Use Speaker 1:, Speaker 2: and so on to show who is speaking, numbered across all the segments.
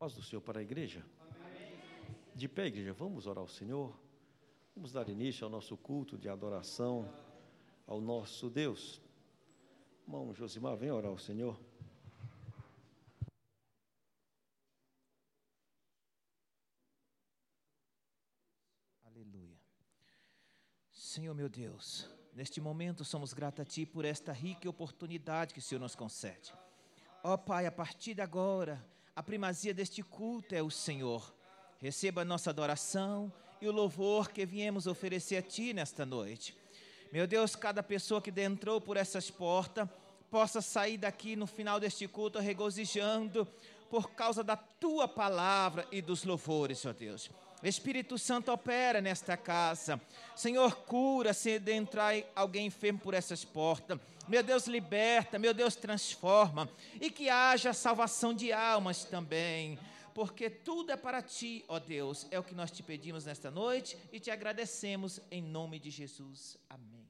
Speaker 1: Paz do Senhor para a igreja. De pé, igreja, vamos orar ao Senhor. Vamos dar início ao nosso culto de adoração ao nosso Deus. Irmão Josimar, vem orar ao Senhor.
Speaker 2: Aleluia. Senhor meu Deus, neste momento somos gratos a Ti por esta rica oportunidade que o Senhor nos concede. Ó Pai, a partir de agora, a primazia deste culto é o Senhor. Receba a nossa adoração e o louvor que viemos oferecer a Ti nesta noite. Meu Deus, cada pessoa que entrou por essas portas possa sair daqui no final deste culto regozijando por causa da Tua palavra e dos louvores, ó Deus. Espírito Santo opera nesta casa. Senhor, cura se entrar alguém enfermo por essas portas. Meu Deus, liberta, meu Deus, transforma. E que haja salvação de almas também. Porque tudo é para ti, ó Deus. É o que nós te pedimos nesta noite e te agradecemos em nome de Jesus. Amém.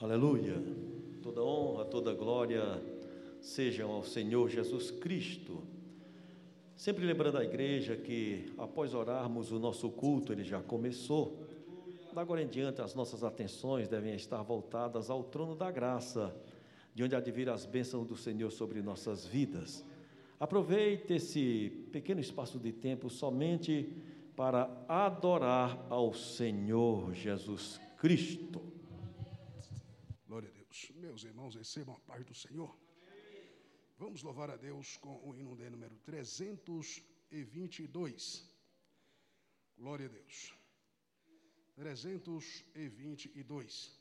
Speaker 1: Aleluia. Toda honra, toda glória sejam ao Senhor Jesus Cristo Sempre lembrando a igreja que após orarmos o nosso culto, ele já começou. Da agora em diante, as nossas atenções devem estar voltadas ao trono da graça, de onde há de vir as bênçãos do Senhor sobre nossas vidas. Aproveite esse pequeno espaço de tempo somente para adorar ao Senhor Jesus Cristo.
Speaker 3: Glória a Deus. Meus irmãos, recebam a paz do Senhor. Vamos louvar a Deus com o hino de número 322. Glória a Deus. 322.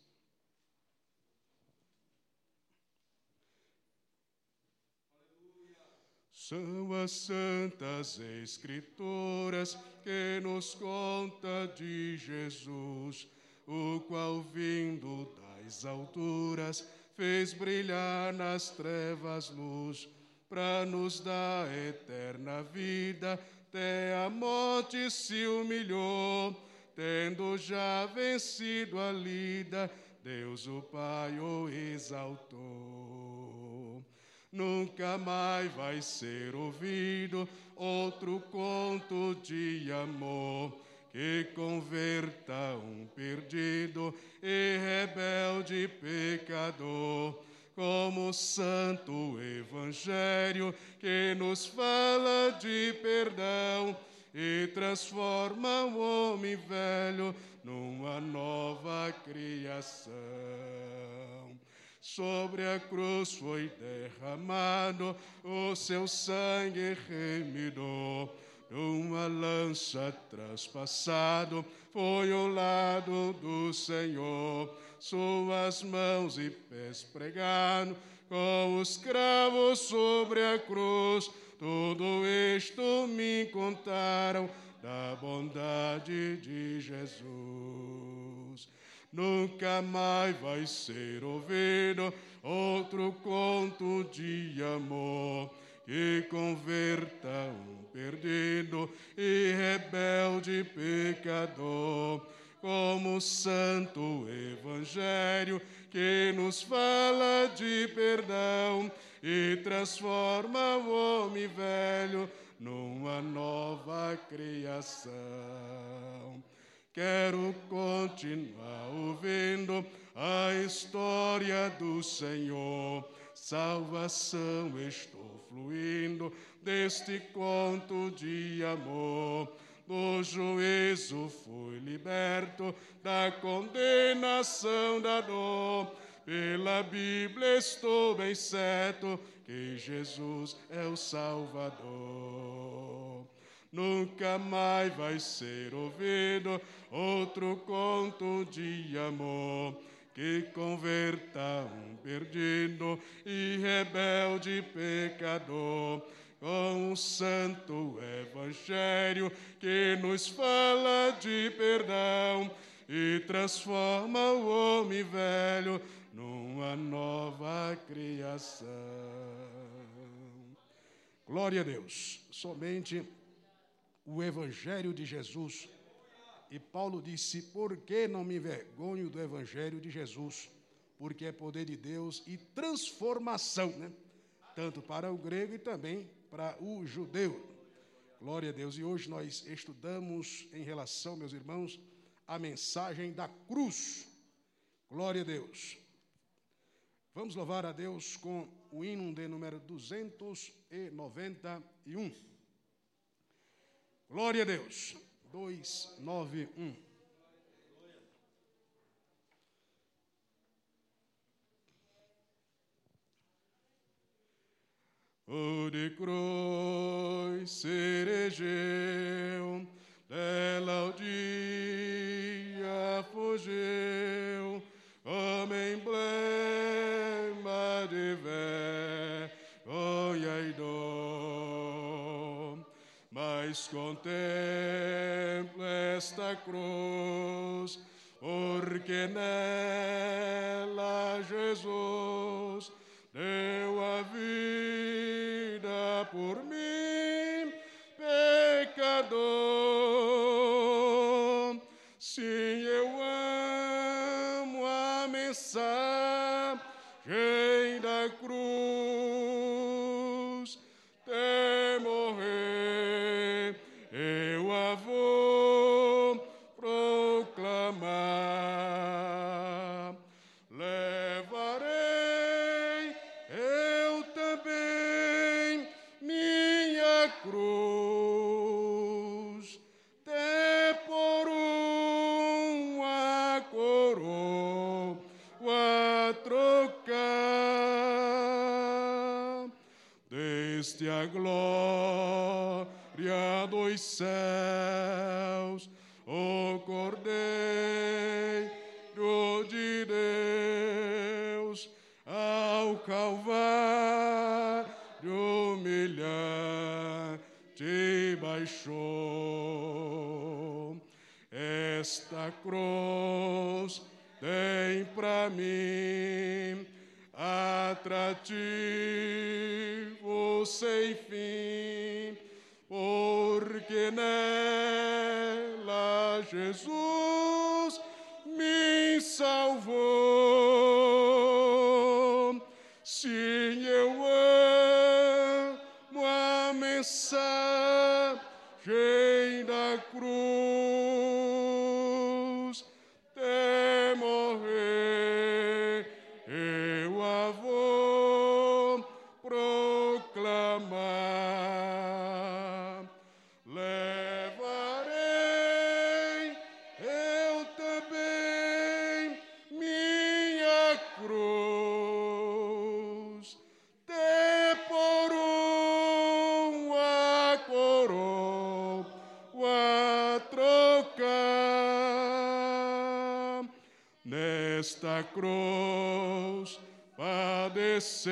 Speaker 3: São as santas escrituras que nos conta de Jesus, o qual vindo das alturas fez brilhar nas trevas luz, para nos dar eterna vida, até a morte se humilhou, tendo já vencido a lida, Deus o Pai o exaltou. Nunca mais vai ser ouvido outro conto de amor que converta um perdido e rebelde pecador, como o santo evangelho que nos fala de perdão e transforma o homem velho numa nova criação. Sobre a cruz foi derramado o seu sangue remidor uma lança traspassado foi o lado do Senhor, suas mãos e pés pregado com os cravos sobre a cruz. Tudo isto me contaram da bondade de Jesus. Nunca mais vai ser ouvido outro conto de amor que converta um perdido e rebelde pecador, como o santo evangelho que nos fala de perdão e transforma o homem velho numa nova criação. Quero continuar ouvindo a história do Senhor salvação estou fluindo deste conto de amor. Do juízo fui liberto da condenação da dor. Pela Bíblia estou bem certo que Jesus é o Salvador. Nunca mais vai ser ouvido outro conto de amor que converta um perdido e rebelde pecador com o santo evangelho que nos fala de perdão e transforma o homem velho numa nova criação. Glória a Deus. Somente o evangelho de Jesus e Paulo disse: Por que não me envergonho do Evangelho de Jesus? Porque é poder de Deus e transformação, né? tanto para o grego e também para o judeu. Glória a Deus. E hoje nós estudamos em relação, meus irmãos, a mensagem da cruz. Glória a Deus. Vamos louvar a Deus com o hino de número 291. Glória a Deus. 291. O de cruz ceregeu, dela o dia fugiu, como emblema Mas contempla esta cruz, porque nela Jesus porque nela Jesus me salvou. Sim, eu amo a mensagem Cruz padeceu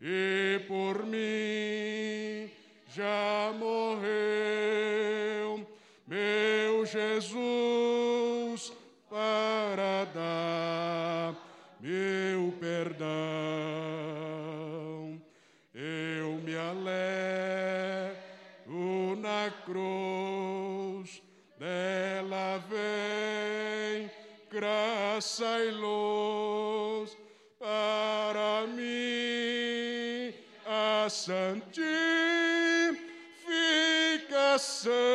Speaker 3: e por mim já morreu. Meu Jesus graça e luz para mim a santificação.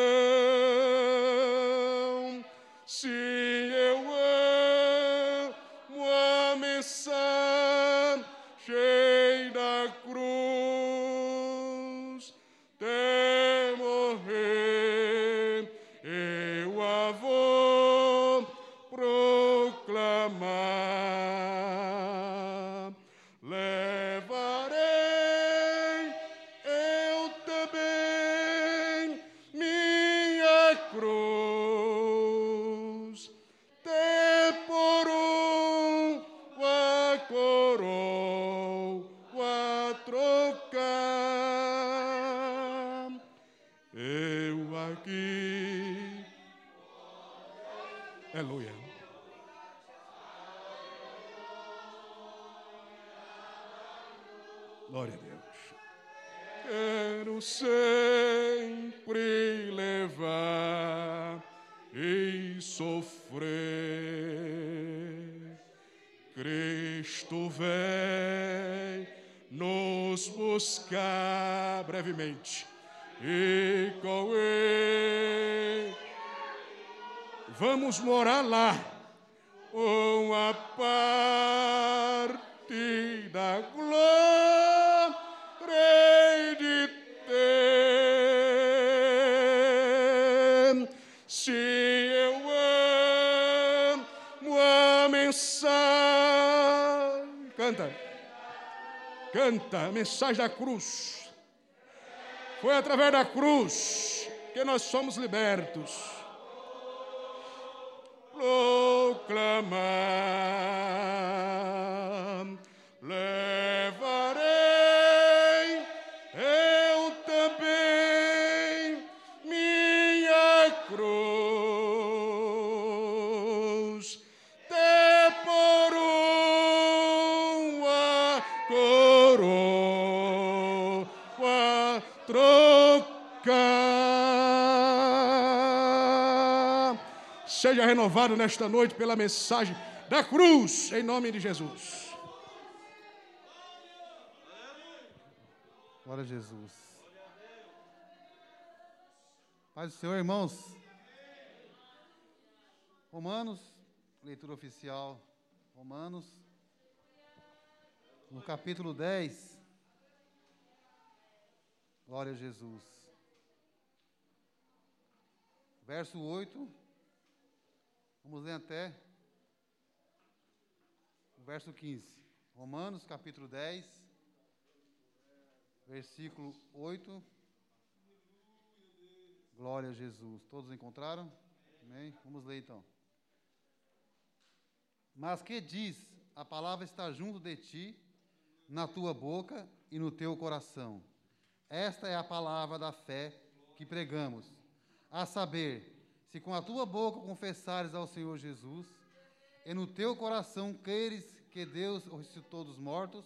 Speaker 3: Brevemente. E com ele vamos morar lá. Uma parte da glória de ter. Se eu amo a mensagem, canta, canta, a mensagem da cruz. Foi através da cruz que nós somos libertos proclamar. Seja renovado nesta noite pela mensagem da cruz, em nome de Jesus.
Speaker 4: Glória a Jesus. Paz do Senhor, irmãos. Romanos, leitura oficial. Romanos, no capítulo 10. Glória a Jesus. Verso 8. Vamos ler até o verso 15. Romanos, capítulo 10, versículo 8. Glória a Jesus. Todos encontraram? Amém? Vamos ler então. Mas que diz? A palavra está junto de ti, na tua boca e no teu coração. Esta é a palavra da fé que pregamos. A saber, se com a tua boca confessares ao Senhor Jesus, e no teu coração creres que Deus ressuscitou dos mortos,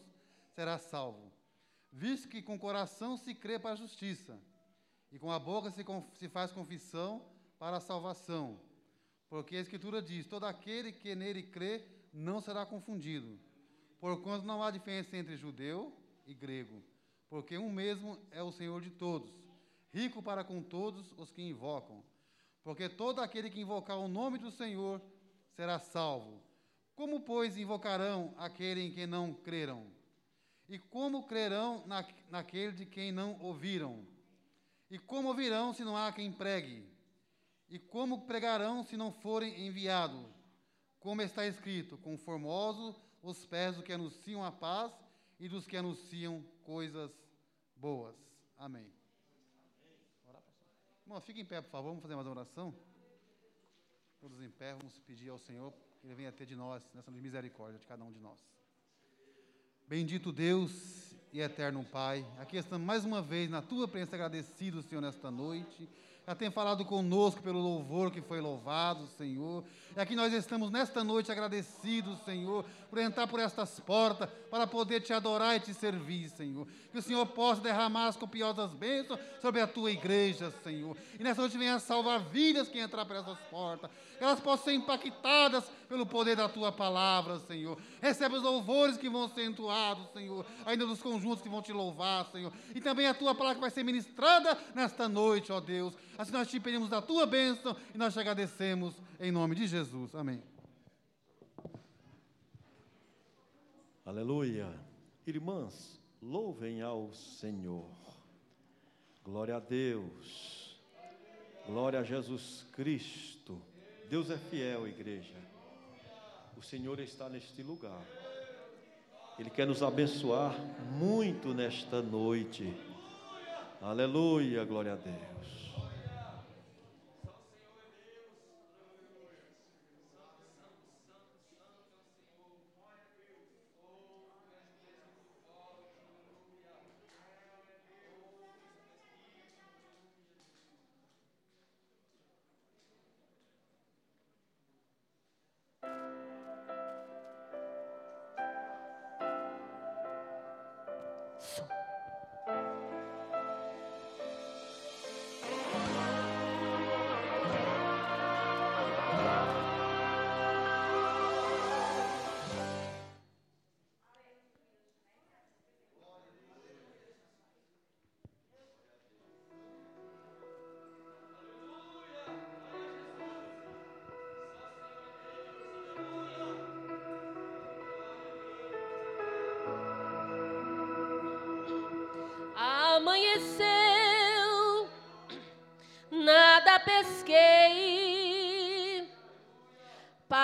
Speaker 4: serás salvo. Visto que com o coração se crê para a justiça, e com a boca se, se faz confissão para a salvação. Porque a Escritura diz: todo aquele que nele crê não será confundido. Porquanto não há diferença entre judeu e grego, porque um mesmo é o Senhor de todos, rico para com todos os que invocam porque todo aquele que invocar o nome do Senhor será salvo. Como, pois, invocarão aquele em quem não creram? E como crerão na, naquele de quem não ouviram? E como ouvirão se não há quem pregue? E como pregarão se não forem enviados? Como está escrito: conformosos os pés dos que anunciam a paz e dos que anunciam coisas boas. Amém. Irmão, fique em pé, por favor, vamos fazer mais uma oração. Todos em pé, vamos pedir ao Senhor que Ele venha ter de nós, nessa misericórdia de cada um de nós. Bendito Deus e eterno Pai, aqui estamos mais uma vez na Tua presença agradecidos, Senhor, nesta noite já tem falado conosco pelo louvor que foi louvado, Senhor. E aqui nós estamos nesta noite agradecidos, Senhor, por entrar por estas portas para poder te adorar e te servir, Senhor. Que o Senhor possa derramar as copiosas bênçãos sobre a tua igreja, Senhor. E nessa noite venha salvar vidas que entrar por essas portas. Que elas possam ser impactadas pelo poder da tua palavra, Senhor. Recebe os louvores que vão ser entoados, Senhor. Ainda dos conjuntos que vão te louvar, Senhor. E também a tua palavra que vai ser ministrada nesta noite, ó Deus. Assim nós te pedimos da tua bênção e nós te agradecemos em nome de Jesus. Amém.
Speaker 1: Aleluia. Irmãs, louvem ao Senhor. Glória a Deus. Glória a Jesus Cristo. Deus é fiel, igreja. O Senhor está neste lugar. Ele quer nos abençoar muito nesta noite. Aleluia, glória a Deus.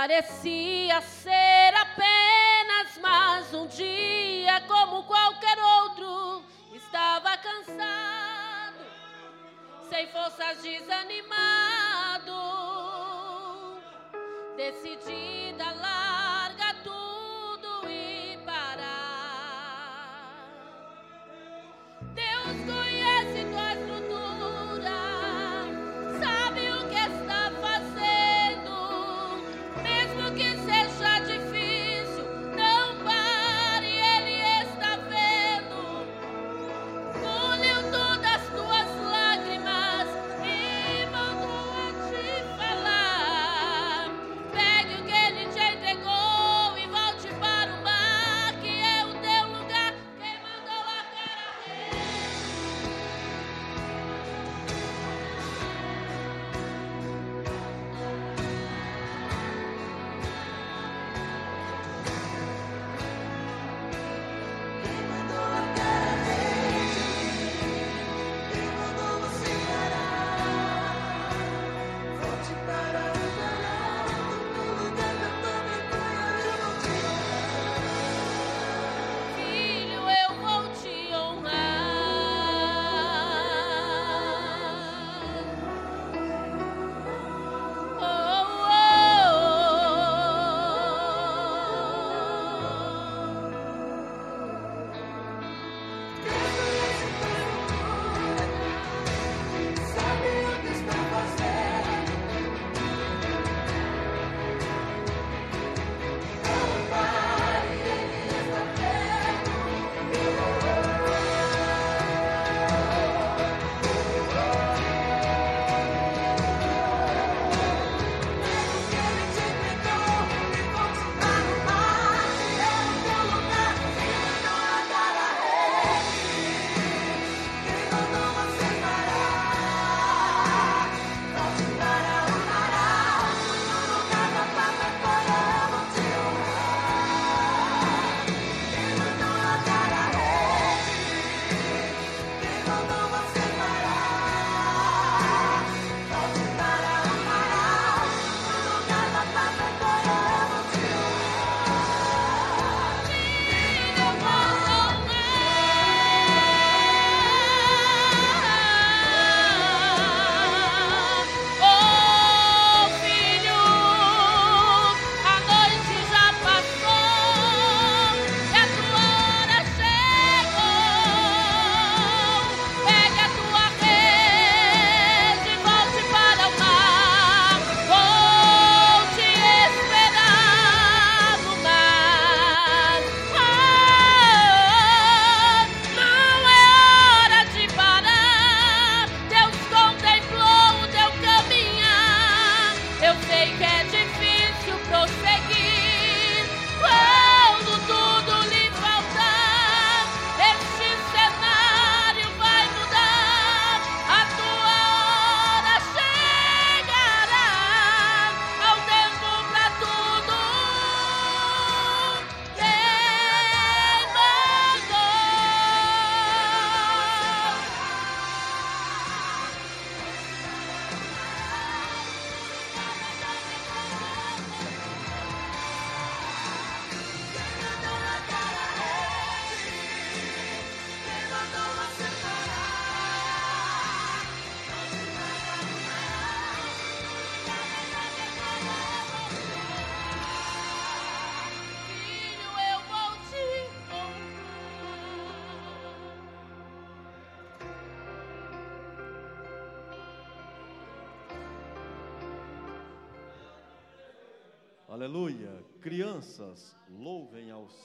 Speaker 5: Parecia ser apenas mais um dia como qualquer outro. Estava cansado, sem forças, desanimado, decidida
Speaker 6: lá.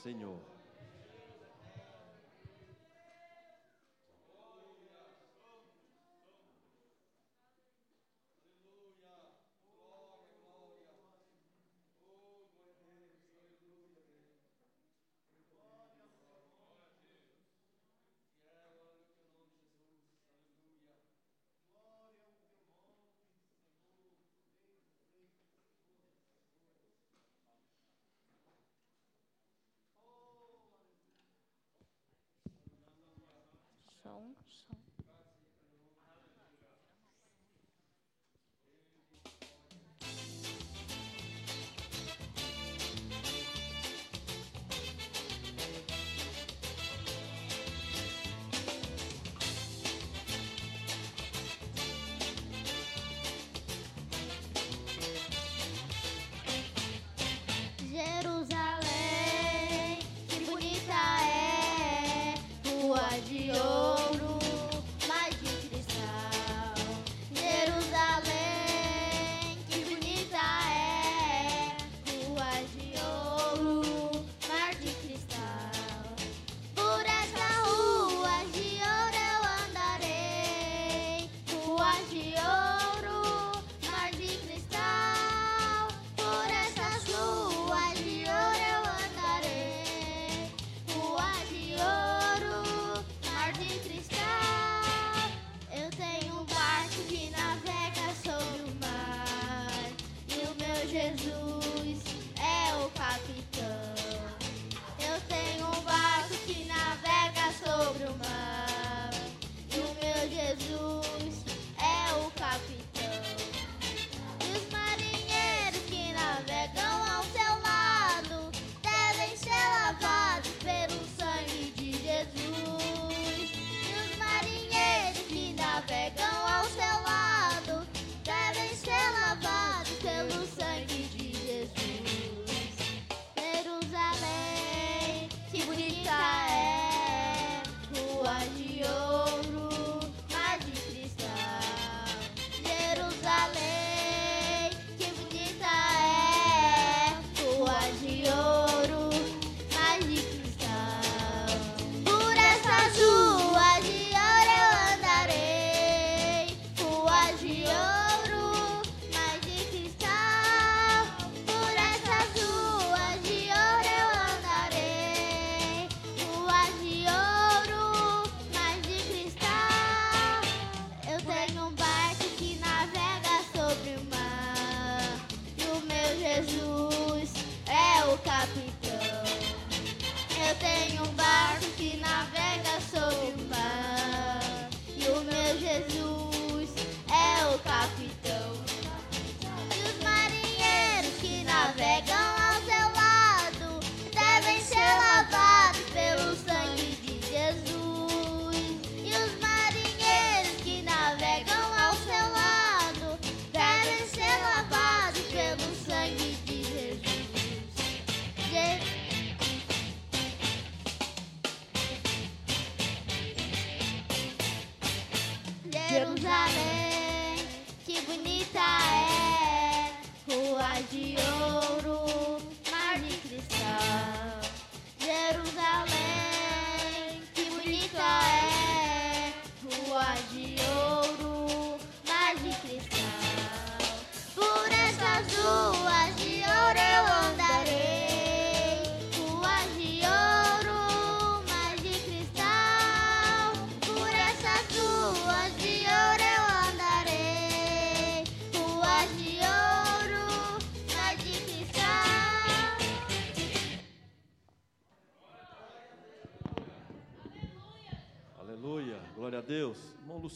Speaker 6: Senhor.
Speaker 7: súng.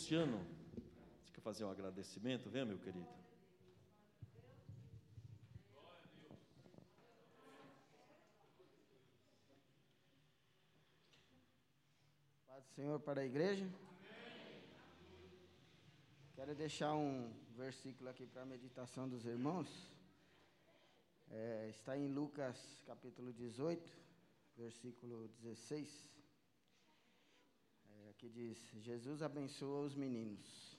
Speaker 7: Luciano, você quer fazer um agradecimento? Venha, meu querido.
Speaker 8: Paz do Senhor para a igreja. Quero deixar um versículo aqui para a meditação dos irmãos. É, está em Lucas capítulo 18, versículo 16. Que diz: Jesus abençoa os meninos.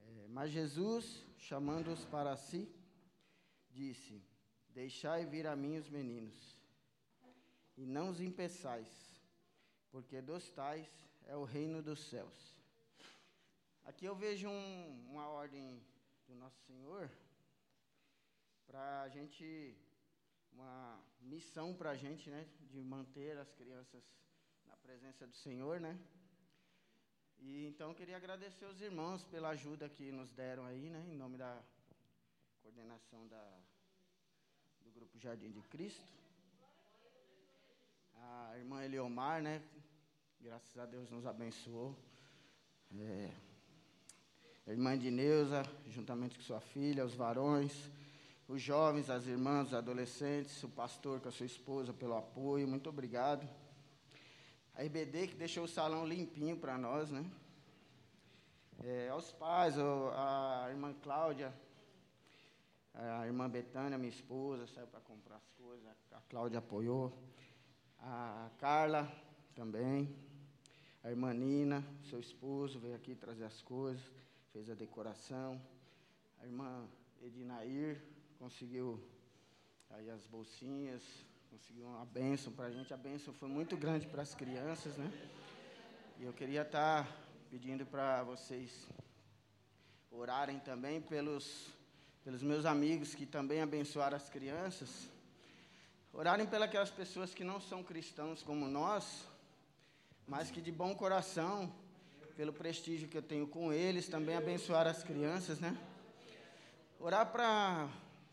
Speaker 8: É, mas Jesus, chamando-os para si, disse: Deixai vir a mim os meninos, e não os impeçais, porque dos tais é o reino dos céus. Aqui eu vejo um- uma ordem do Nosso Senhor para a gente, uma missão para a gente, né, de manter as crianças presença do Senhor, né? E então queria agradecer os irmãos pela ajuda que nos deram aí, né, em nome da coordenação da, do Grupo Jardim de Cristo. A irmã Eliomar, né, Graças a Deus nos abençoou. É, a irmã de juntamente com sua filha, os varões, os jovens, as irmãs, os adolescentes, o pastor com a sua esposa pelo apoio, muito obrigado. A IBD que deixou o salão limpinho para nós, né? É, aos pais, a irmã Cláudia, a irmã Betânia, minha esposa, saiu para comprar as coisas, a Cláudia apoiou. A Carla também, a irmã Nina, seu esposo, veio aqui trazer as coisas, fez a decoração. A irmã Edinair conseguiu aí as bolsinhas, conseguiu uma bênção para a gente. A bênção foi muito grande para as crianças, né? E eu queria estar pedindo para vocês orarem também pelos, pelos meus amigos que também abençoaram as crianças. Orarem pelas pessoas que não são cristãos como nós, mas que de bom coração, pelo prestígio que eu tenho com eles, também abençoar as crianças, né? Orar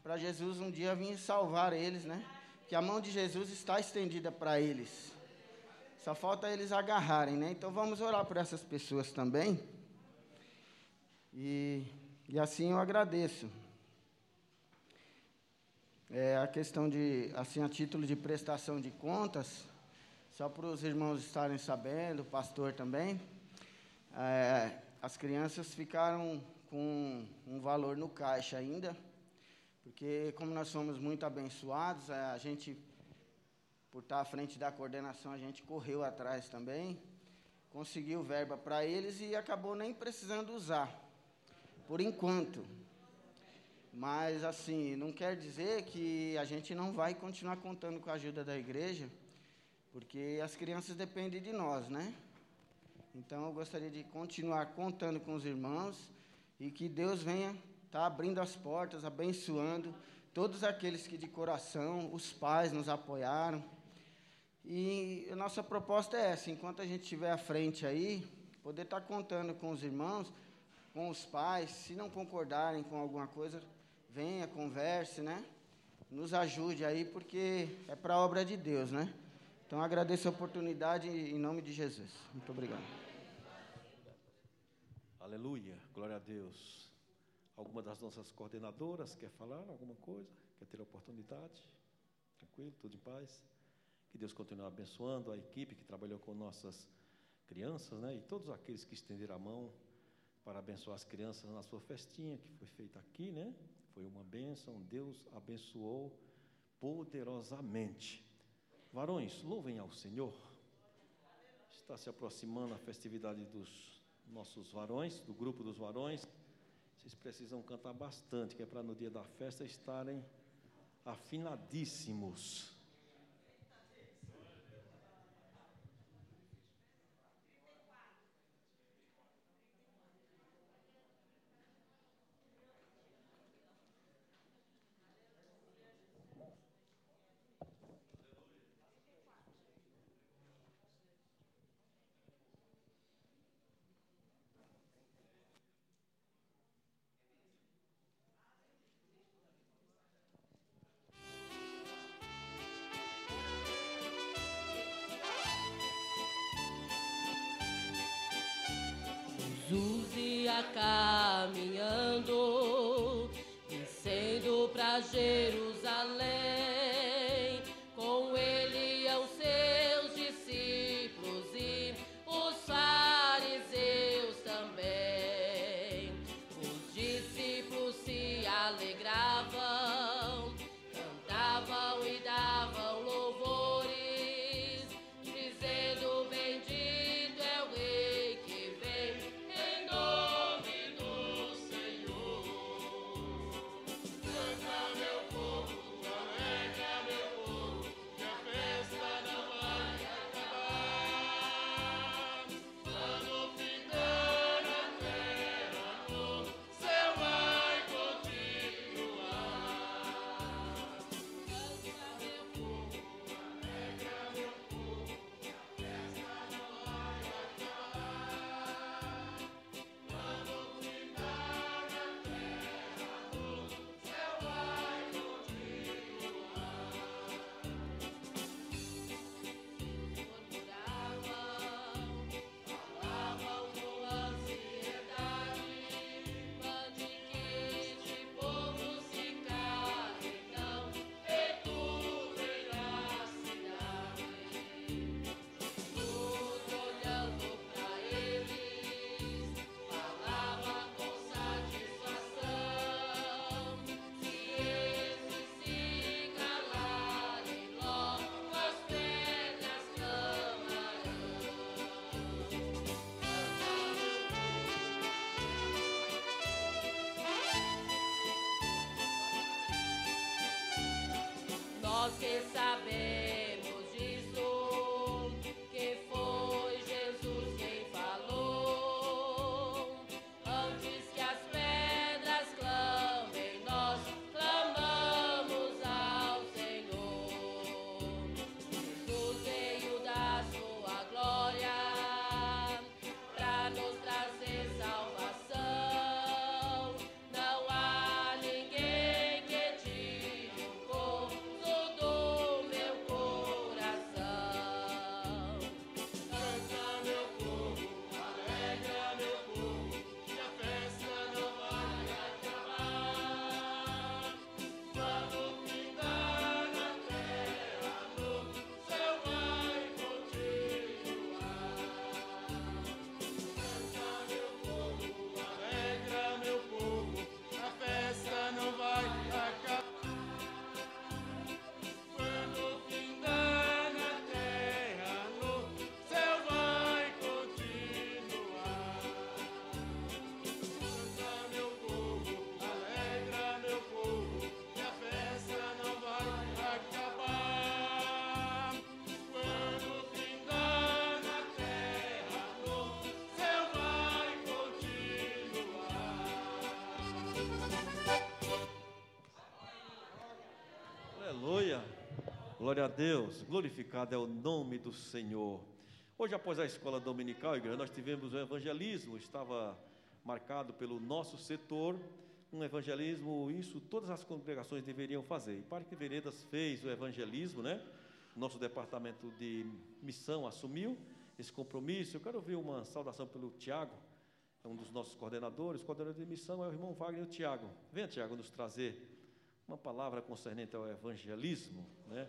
Speaker 8: para Jesus um dia vir salvar eles, né? Que a mão de Jesus está estendida para eles. Só falta eles agarrarem, né? Então vamos orar por essas pessoas também. E, e assim eu agradeço. É, a questão de, assim, a título de prestação de contas, só para os irmãos estarem sabendo, o pastor também, é, as crianças ficaram com um valor no caixa ainda, porque como nós somos muito abençoados, a gente, por estar à frente da coordenação, a gente correu atrás também, conseguiu verba para eles e acabou nem precisando usar, por enquanto. Mas, assim, não quer dizer que a gente não vai continuar contando com a ajuda da igreja, porque as crianças dependem de nós, né? Então, eu gostaria de continuar contando com os irmãos e que Deus venha estar abrindo as portas, abençoando todos aqueles que de coração, os pais nos apoiaram. E a nossa proposta é essa: enquanto a gente estiver à frente aí, poder estar contando com os irmãos, com os pais, se não concordarem com alguma coisa, venha, converse, né? Nos ajude aí, porque é para a obra de Deus, né? Então agradeço a oportunidade em nome de Jesus. Muito obrigado.
Speaker 1: Aleluia, glória a Deus. Alguma das nossas coordenadoras quer falar alguma coisa? Quer ter a oportunidade? Tranquilo, tudo em paz? Que Deus continue abençoando a equipe que trabalhou com nossas crianças, né? E todos aqueles que estenderam a mão para abençoar as crianças na sua festinha que foi feita aqui, né? Foi uma bênção, Deus abençoou poderosamente. Varões, louvem ao Senhor. Está se aproximando a festividade dos nossos varões, do grupo dos varões. Vocês precisam cantar bastante, que é para no dia da festa estarem afinadíssimos.
Speaker 9: Jerusalém.
Speaker 6: fiquei saber. Glória a
Speaker 1: Deus. Glorificado é o nome do Senhor. Hoje, após a escola dominical, igreja, nós tivemos o evangelismo, estava marcado pelo nosso setor, um evangelismo, isso todas as congregações deveriam fazer. E Parque Veredas fez o evangelismo, né? Nosso departamento de missão assumiu esse compromisso. Eu quero ouvir uma saudação pelo Tiago, é um dos nossos coordenadores. O coordenador de missão é o irmão Wagner e o Tiago. Venha, Tiago, nos trazer uma palavra concernente ao evangelismo, né?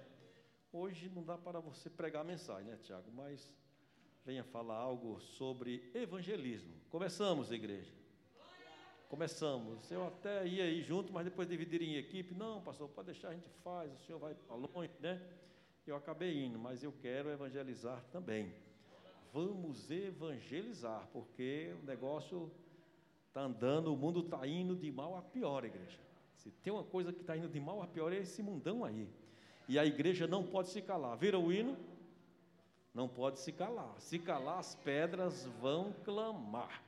Speaker 1: Hoje não dá para você pregar a mensagem, né, Tiago? Mas venha falar algo sobre evangelismo. Começamos, igreja. Começamos. Eu até ia aí junto, mas depois dividir em equipe. Não, pastor, pode deixar, a gente faz, o senhor vai para longe, né? Eu acabei indo, mas eu quero evangelizar também. Vamos evangelizar, porque o negócio está andando, o mundo está indo de mal a pior, igreja. Se tem uma coisa que está indo de mal a pior, é esse mundão aí. E a igreja não pode se calar. Viram o hino? Não pode se calar. Se calar, as pedras vão clamar.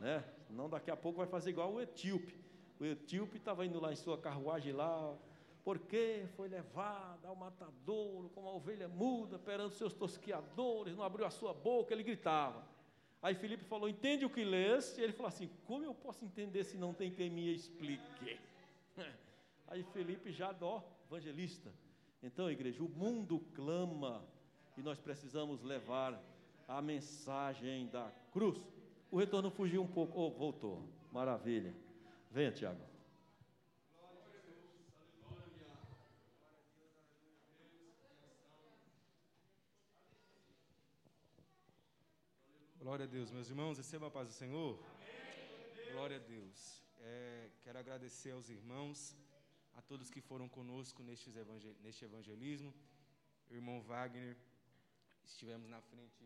Speaker 1: Né? Não daqui a pouco vai fazer igual o etíope. O etíope estava indo lá em sua carruagem lá, porque foi levado ao matadouro, como a ovelha muda, perante seus tosquiadores, não abriu a sua boca, ele gritava. Aí Felipe falou, entende o que lês? E ele falou assim, como eu posso entender se não tem quem me explique? Aí Felipe já, ó, evangelista. Então, igreja, o mundo clama e nós precisamos levar a mensagem da cruz. O retorno fugiu um pouco, oh, voltou. Maravilha. Venha, Tiago.
Speaker 10: Glória a Deus, meus irmãos, receba a paz do Senhor. Glória a Deus. É, quero agradecer aos irmãos, a todos que foram conosco neste, neste evangelismo. O irmão Wagner, estivemos na frente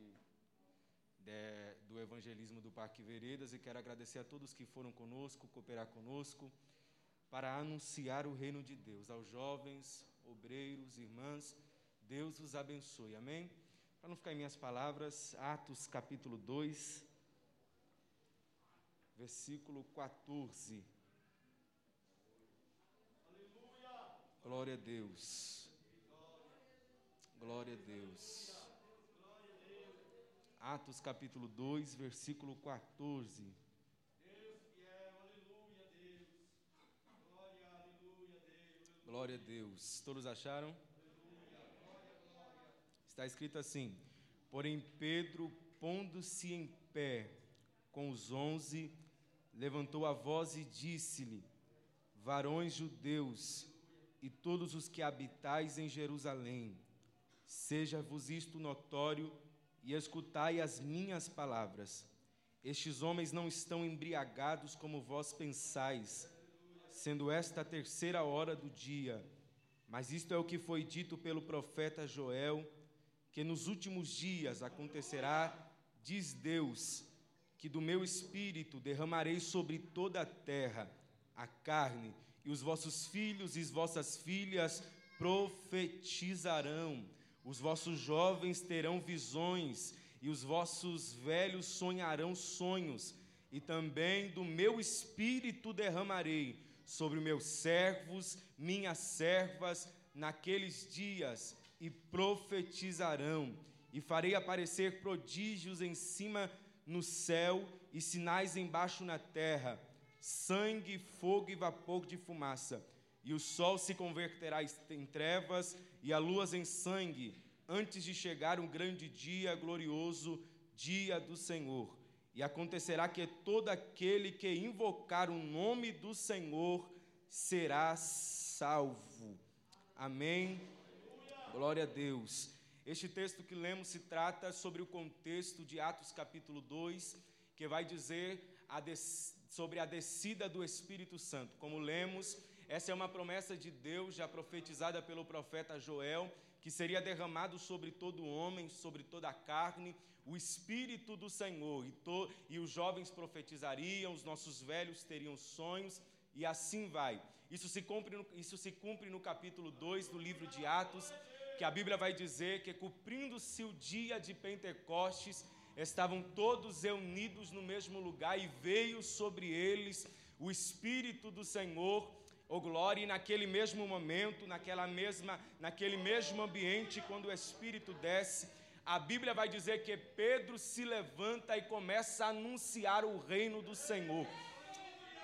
Speaker 10: de, do evangelismo do Parque Veredas e quero agradecer a todos que foram conosco, cooperar conosco, para anunciar o reino de Deus aos jovens, obreiros, irmãs. Deus os abençoe. Amém? Para não ficar em minhas palavras, Atos capítulo 2, versículo 14. Glória a Deus. Glória a Deus. Atos capítulo 2, versículo 14. Glória a Deus. Todos acharam? Está escrito assim: Porém, Pedro, pondo-se em pé com os onze, levantou a voz e disse-lhe: Varões judeus e todos os que habitais em Jerusalém, seja-vos isto notório e escutai as minhas palavras. Estes homens não estão embriagados como vós pensais, sendo esta a terceira hora do dia. Mas isto é o que foi dito pelo profeta Joel que nos últimos dias acontecerá, diz Deus, que do meu espírito derramarei sobre toda a terra a carne, e os vossos filhos e as vossas filhas profetizarão, os vossos jovens terão visões, e os vossos velhos sonharão sonhos, e também do meu espírito derramarei sobre meus servos, minhas servas, naqueles dias, e profetizarão, e farei aparecer prodígios em cima no céu e sinais embaixo na terra, sangue, fogo e vapor de fumaça. E o sol se converterá em trevas e a lua em sangue, antes de chegar um grande dia glorioso, dia do Senhor. E acontecerá que todo aquele que invocar o nome do Senhor será salvo. Amém. Glória a Deus. Este texto que lemos se trata sobre o contexto de Atos capítulo 2, que vai dizer a sobre a descida do Espírito Santo. Como lemos, essa é uma promessa de Deus já profetizada pelo profeta Joel, que seria derramado sobre todo homem, sobre toda a carne, o Espírito do Senhor, e, to, e os jovens profetizariam, os nossos velhos teriam sonhos, e assim vai. Isso se cumpre no, isso se cumpre no capítulo 2 do livro de Atos, que a Bíblia vai dizer que, cumprindo-se o dia de Pentecostes, estavam todos reunidos no mesmo lugar e veio sobre eles o Espírito do Senhor, o glória, e naquele mesmo momento, naquela mesma, naquele mesmo ambiente, quando o Espírito desce, a Bíblia vai dizer que Pedro se levanta e começa a anunciar o reino do Senhor.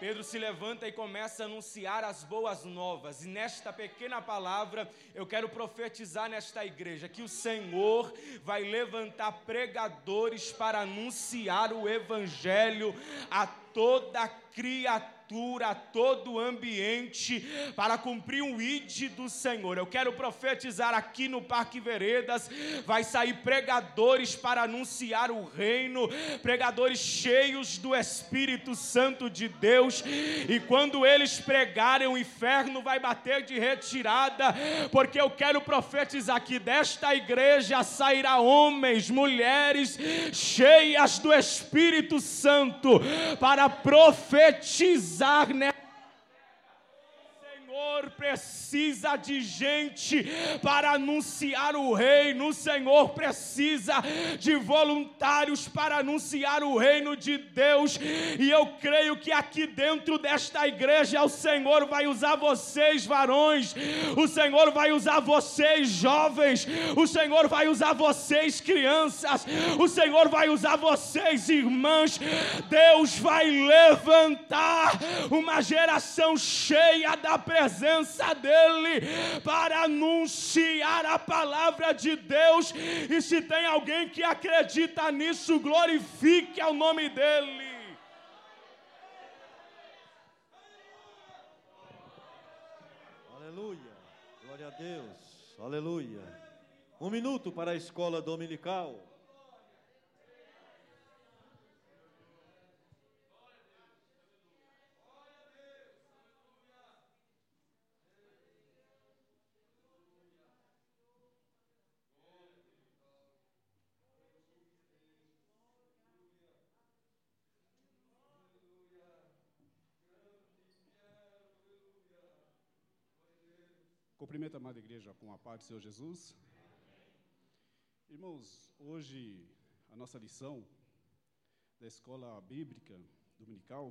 Speaker 10: Pedro se levanta e começa a anunciar as boas novas. E nesta pequena palavra, eu quero profetizar nesta igreja que o Senhor vai levantar pregadores para anunciar o evangelho a toda criatura estrutura, todo o ambiente para cumprir o ID do Senhor. Eu quero profetizar aqui no Parque Veredas, vai sair pregadores para anunciar o reino, pregadores cheios do Espírito Santo de Deus, e quando eles pregarem, o inferno vai bater de retirada, porque eu quero profetizar que desta igreja sairá homens, mulheres cheias do Espírito Santo para profetizar pisar nela Senhor precisa de gente para anunciar o reino, o Senhor precisa de voluntários para anunciar o reino de Deus, e eu creio que aqui dentro desta igreja o Senhor vai usar vocês, varões, o Senhor vai usar vocês, jovens, o Senhor vai usar vocês, crianças, o Senhor vai usar vocês, irmãs, Deus vai levantar uma geração cheia da presença presença dEle para anunciar a palavra de Deus. E se tem alguém que acredita nisso, glorifique ao nome dEle.
Speaker 1: Aleluia, glória a Deus, aleluia. Um minuto para a escola dominical.
Speaker 11: Cumprimento a amada igreja com a paz do Senhor Jesus. Irmãos, hoje a nossa lição da escola bíblica dominical,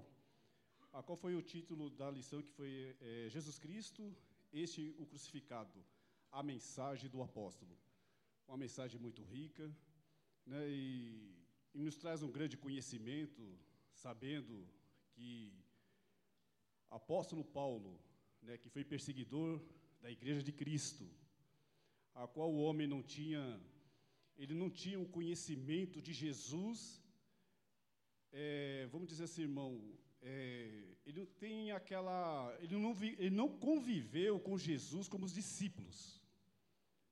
Speaker 11: a qual foi o título da lição que foi é, Jesus Cristo, este o crucificado, a mensagem do apóstolo. Uma mensagem muito rica, né, e, e nos traz um grande conhecimento, sabendo que apóstolo Paulo, né, que foi perseguidor da Igreja de Cristo, a qual o homem não tinha, ele não tinha o conhecimento de Jesus, é, vamos dizer assim, irmão, é, ele não tem aquela, ele não, vi, ele não conviveu com Jesus como os discípulos,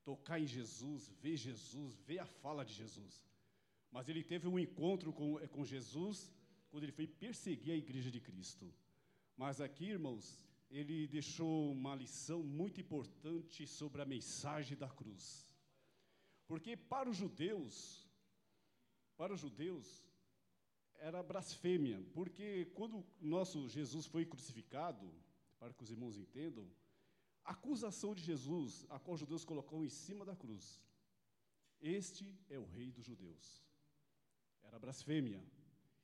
Speaker 11: tocar em Jesus, ver Jesus, ver a fala de Jesus, mas ele teve um encontro com, é, com Jesus quando ele foi perseguir a Igreja de Cristo. Mas aqui, irmãos, ele deixou uma lição muito importante sobre a mensagem da cruz. Porque para os judeus, para os judeus, era blasfêmia, porque quando nosso Jesus foi crucificado, para que os irmãos entendam, a acusação de Jesus, a qual os judeus colocou em cima da cruz. Este é o rei dos judeus. Era blasfêmia.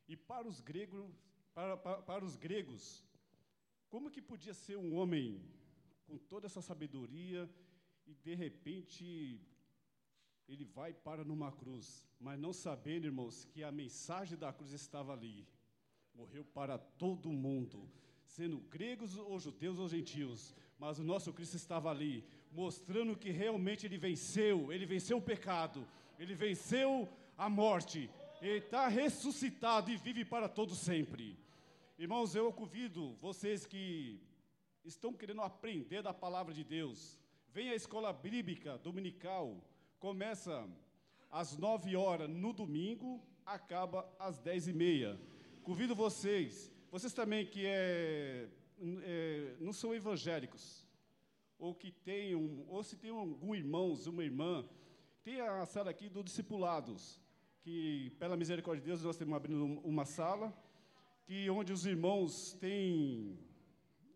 Speaker 11: E para os gregos, para, para, para os gregos, como que podia ser um homem com toda essa sabedoria e de repente ele vai e para numa cruz, mas não sabendo, irmãos, que a mensagem da cruz estava ali. Morreu para todo mundo, sendo gregos ou judeus ou gentios, mas o nosso Cristo estava ali, mostrando que realmente ele venceu, ele venceu o pecado, ele venceu a morte, ele está ressuscitado e vive para todo sempre. Irmãos, eu convido vocês que estão querendo aprender da palavra de Deus, venha à escola bíblica dominical, começa às nove horas no domingo, acaba às dez e meia. Convido vocês, vocês também que é, é, não são evangélicos, ou que tenham, ou se tem algum irmão, uma irmã, tem a sala aqui do discipulados, que pela misericórdia de Deus nós temos abrindo uma sala, que onde os irmãos têm,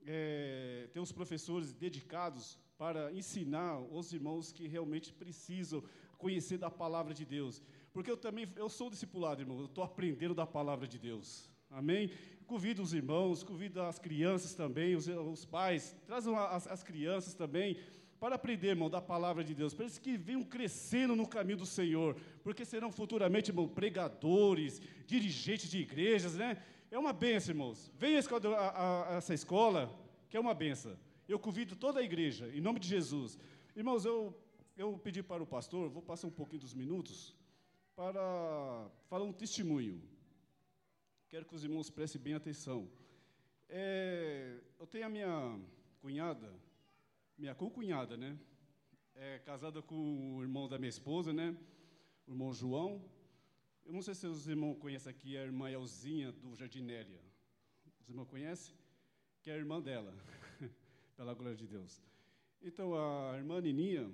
Speaker 11: é, têm os professores dedicados para ensinar os irmãos que realmente precisam conhecer da palavra de Deus. Porque eu também, eu sou discipulado, irmão, eu estou aprendendo da palavra de Deus. Amém? Convido os irmãos, convido as crianças também, os, os pais, trazam as, as crianças também, para aprender, irmão, da palavra de Deus, para eles que venham crescendo no caminho do Senhor, porque serão futuramente, irmão, pregadores, dirigentes de igrejas, né? É uma benção, irmãos. Venha a, a, essa escola, que é uma benção. Eu convido toda a igreja, em nome de Jesus. Irmãos, eu, eu pedi para o pastor, vou passar um pouquinho dos minutos, para falar um testemunho. Quero que os irmãos prestem bem atenção. É, eu tenho a minha cunhada, minha concunhada, né? É casada com o irmão da minha esposa, né? O irmão João. Eu não sei se os irmãos conhecem aqui a irmã Elzinha do Jardim Nélia. Os irmãos conhecem? Que é a irmã dela, pela glória de Deus. Então, a irmã Nininha,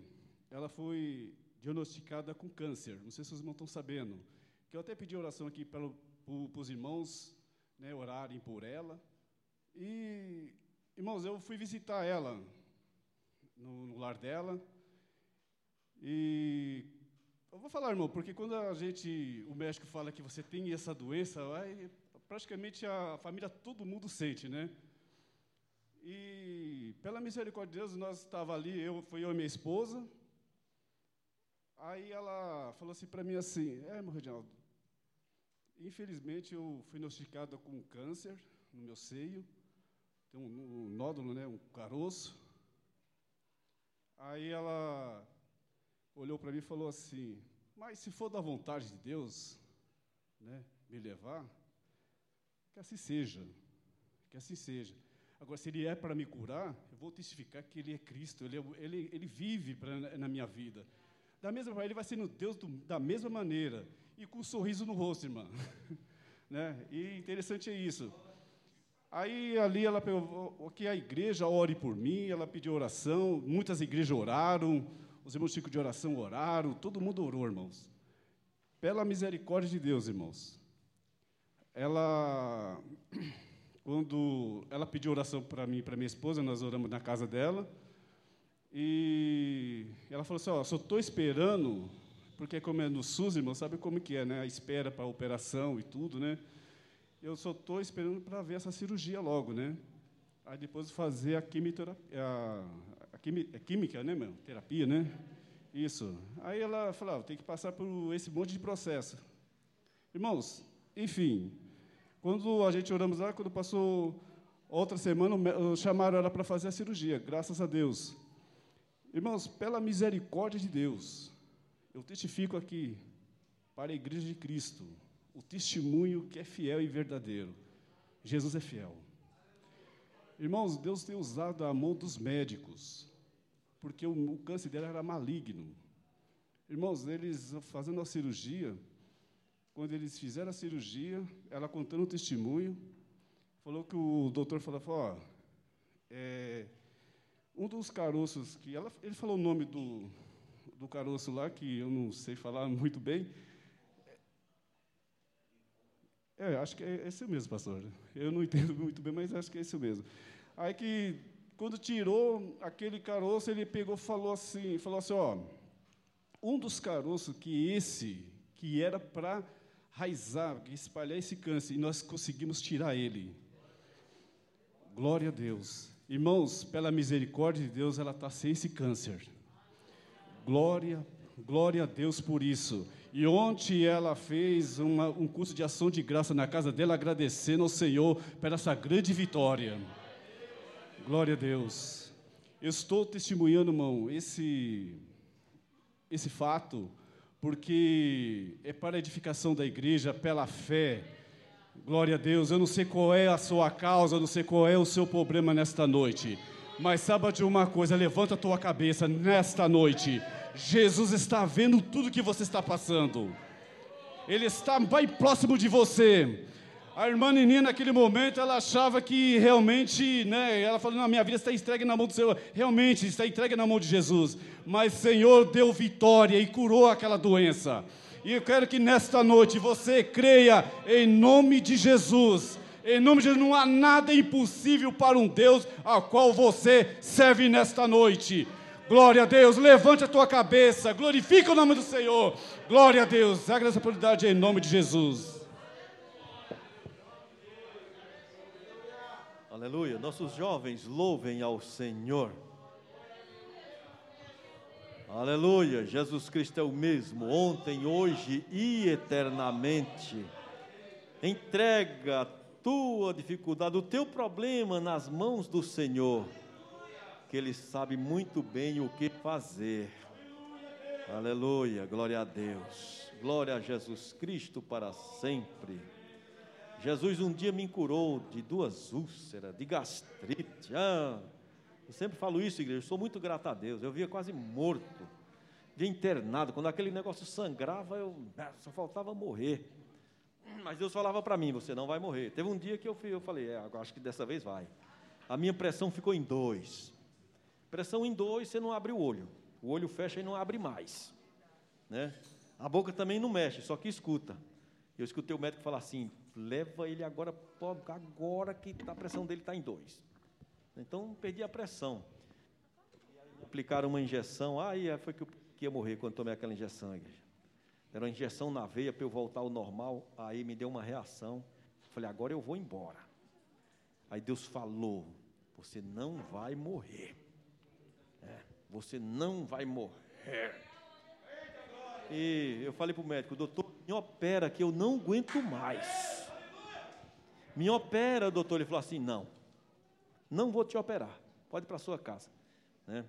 Speaker 11: ela foi diagnosticada com câncer. Não sei se os irmãos estão sabendo. Que eu até pedi oração aqui para os irmãos né, orarem por ela. E, irmãos, eu fui visitar ela no, no lar dela. E eu vou falar, irmão, porque quando a gente, o médico fala que você tem essa doença, aí, praticamente a família, todo mundo sente, né? E pela misericórdia de Deus, nós estava ali, eu, foi eu e minha esposa. Aí ela falou assim para mim assim, é, irmão Reginaldo, infelizmente eu fui diagnosticada com câncer no meu seio, tem um, um nódulo, né, um caroço. Aí ela olhou para mim e falou assim: Mas se for da vontade de Deus, né, me levar, que assim seja, que assim seja. Agora, se Ele é para me curar, eu vou testificar que Ele é Cristo, Ele, é, ele, ele vive pra, na minha vida. Da mesma Ele vai ser no Deus do, da mesma maneira, e com um sorriso no rosto, irmã. né? E interessante é isso. Aí ali ela pegou que a igreja ore por mim, ela pediu oração, muitas igrejas oraram, os irmãos Chico de oração oraram, todo mundo orou, irmãos. Pela misericórdia de Deus, irmãos. Ela, quando ela pediu oração para mim e para minha esposa, nós oramos na casa dela. E ela falou assim: Ó, só estou esperando, porque como é no SUS, irmão, sabe como que é, né? A espera para a operação e tudo, né? Eu só estou esperando para ver essa cirurgia logo, né? Aí depois fazer a quimioterapia, a, é química, né, meu? Terapia, né? Isso. Aí ela falou, ah, tem que passar por esse monte de processo. Irmãos, enfim, quando a gente oramos lá, quando passou outra semana, chamaram ela para fazer a cirurgia, graças a Deus. Irmãos, pela misericórdia de Deus, eu testifico aqui para a igreja de Cristo, o testemunho que é fiel e verdadeiro. Jesus é fiel. Irmãos, Deus tem usado a mão dos médicos porque o, o câncer dela era maligno. Irmãos, eles fazendo a cirurgia, quando eles fizeram a cirurgia, ela contando o testemunho, falou que o doutor falou, ó, é, um dos caroços que ela, ele falou o nome do, do caroço lá que eu não sei falar muito bem. É, acho que é esse mesmo, pastor. Eu não entendo muito bem, mas acho que é esse mesmo. Aí que quando tirou aquele caroço, ele pegou, falou assim, falou assim, ó, um dos caroços que esse, que era para raizar, espalhar esse câncer, e nós conseguimos tirar ele. Glória a Deus. Irmãos, pela misericórdia de Deus, ela está sem esse câncer. Glória, glória a Deus por isso. E ontem ela fez uma, um curso de ação de graça na casa dela, agradecendo ao Senhor por essa grande vitória. Glória a Deus. Eu estou testemunhando, irmão, esse, esse fato, porque é para a edificação da igreja, pela fé. Glória a Deus. Eu não sei qual é a sua causa, eu não sei qual é o seu problema nesta noite. Mas saiba de uma coisa, levanta a tua cabeça nesta noite. Jesus está vendo tudo que você está passando. Ele está bem próximo de você. A irmã Nini, naquele momento, ela achava que realmente, né, ela falou, não, minha vida está entregue na mão do Senhor. Realmente, está entregue na mão de Jesus. Mas o Senhor deu vitória e curou aquela doença. E eu quero que nesta noite você creia em nome de Jesus. Em nome de Jesus, não há nada impossível para um Deus ao qual você serve nesta noite. Glória a Deus, levante a tua cabeça, glorifica o nome do Senhor. Glória a Deus, agradeço a oportunidade em nome de Jesus.
Speaker 1: Aleluia. Nossos jovens louvem ao Senhor. Aleluia. Jesus Cristo é o mesmo, ontem, hoje e eternamente. Entrega a tua dificuldade, o teu problema nas mãos do Senhor, que Ele sabe muito bem o que fazer. Aleluia. Glória a Deus. Glória a Jesus Cristo para sempre. Jesus um dia me curou de duas úlceras, de gastrite. Ah, eu sempre falo isso, igreja, eu sou muito grato a Deus. Eu via quase morto, via internado. Quando aquele negócio sangrava, eu ah, só faltava morrer. Mas Deus falava para mim: você não vai morrer. Teve um dia que eu, fui, eu falei: é, acho que dessa vez vai. A minha pressão ficou em dois. Pressão em dois, você não abre o olho. O olho fecha e não abre mais. Né? A boca também não mexe, só que escuta. Eu escutei o médico falar assim: leva ele agora, agora que a pressão dele está em dois. Então, perdi a pressão. Aplicaram uma injeção, aí ah, foi que eu ia morrer quando tomei aquela injeção. Era uma injeção na veia para eu voltar ao normal, aí me deu uma reação. Falei, agora eu vou embora. Aí Deus falou: você não vai morrer. É, você não vai morrer. E eu falei para o médico, doutor, me opera que eu não aguento mais. Me opera, doutor. Ele falou assim: não, não vou te operar, pode ir para sua casa. Né?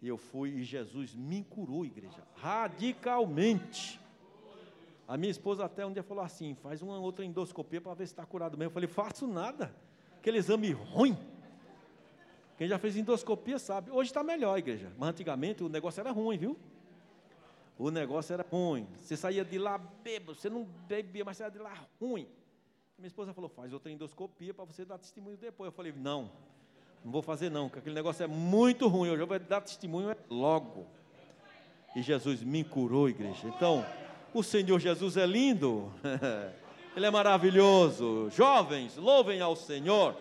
Speaker 1: E eu fui e Jesus me curou, igreja, radicalmente. A minha esposa até um dia falou assim: faz uma outra endoscopia para ver se está curado mesmo. Eu falei: faço nada, aquele exame ruim. Quem já fez endoscopia sabe. Hoje está melhor, igreja, mas antigamente o negócio era ruim, viu? O negócio era ruim. Você saía de lá bêbado, você não bebia, mas saía de lá ruim. Minha esposa falou: faz outra endoscopia para você dar testemunho depois. Eu falei: não, não vou fazer não, porque aquele negócio é muito ruim. Eu já vou dar testemunho logo. E Jesus me curou, igreja. Então, o Senhor Jesus é lindo, Ele é maravilhoso. Jovens, louvem ao Senhor.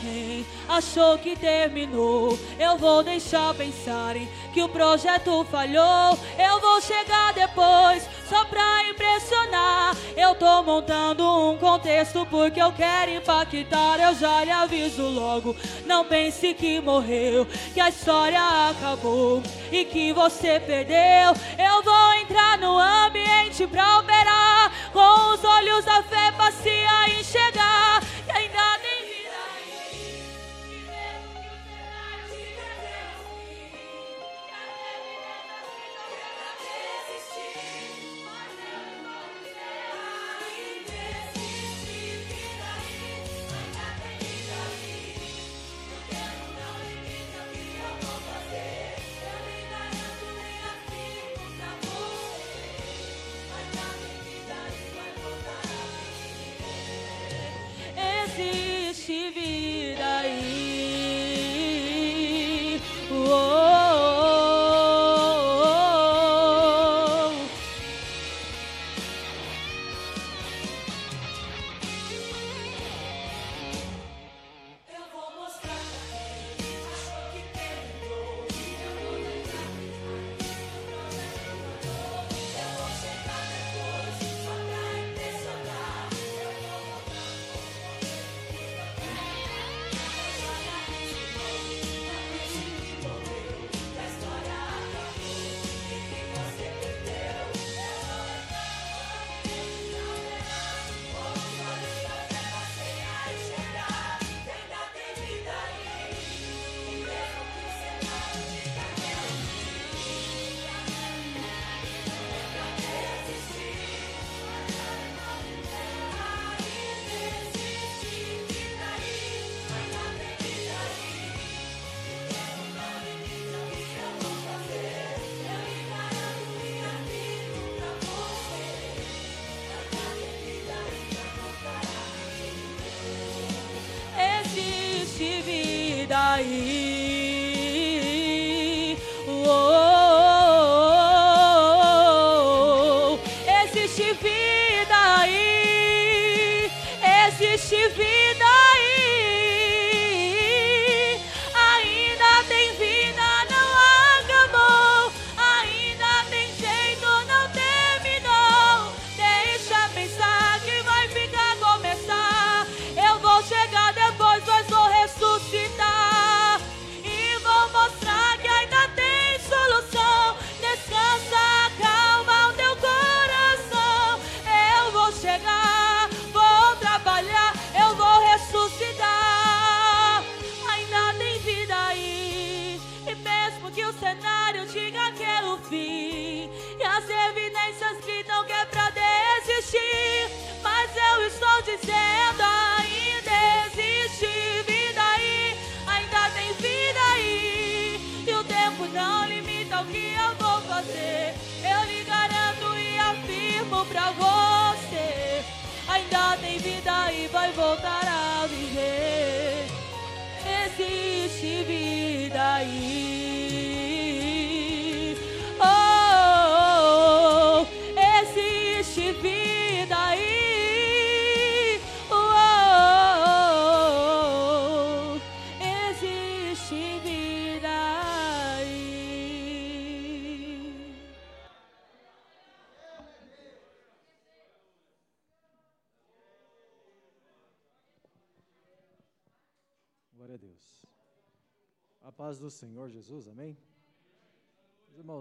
Speaker 9: quem achou que terminou. Eu vou deixar pensarem que o projeto falhou. Eu vou chegar depois só pra impressionar. Eu tô montando um contexto porque eu quero impactar. Eu já lhe aviso logo. Não pense que morreu, que a história acabou e que você perdeu. Eu vou entrar no ambiente pra operar com os olhos da fé pra se enxergar.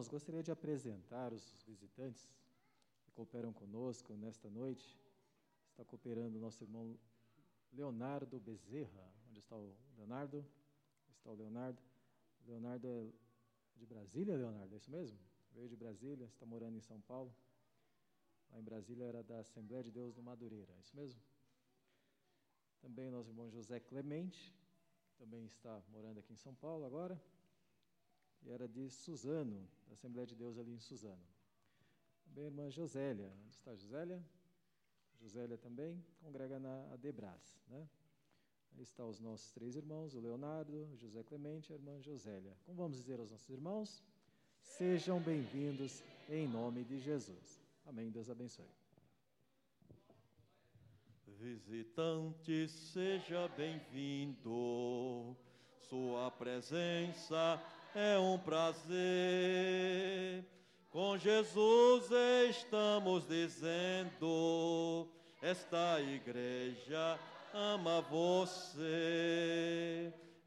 Speaker 12: gostaria de apresentar os visitantes que cooperam conosco nesta noite. Está cooperando o nosso irmão Leonardo Bezerra. Onde está o Leonardo? Está o Leonardo. Leonardo é de Brasília, Leonardo, é isso mesmo? Veio de Brasília, está morando em São Paulo. Lá em Brasília era da Assembleia de Deus do Madureira, é isso mesmo? Também o nosso irmão José Clemente, também está morando aqui em São Paulo agora e era de Suzano, da Assembleia de Deus ali em Suzano. Também a irmã Josélia, onde está a Josélia? Josélia também congrega na Adebras, né? Aí está os nossos três irmãos, o Leonardo, o José Clemente e a irmã Josélia. Como vamos dizer aos nossos irmãos? Sejam bem-vindos em nome de Jesus. Amém. Deus abençoe.
Speaker 1: Visitante, seja bem-vindo. Sua presença é um prazer. Com Jesus estamos dizendo: esta igreja ama você.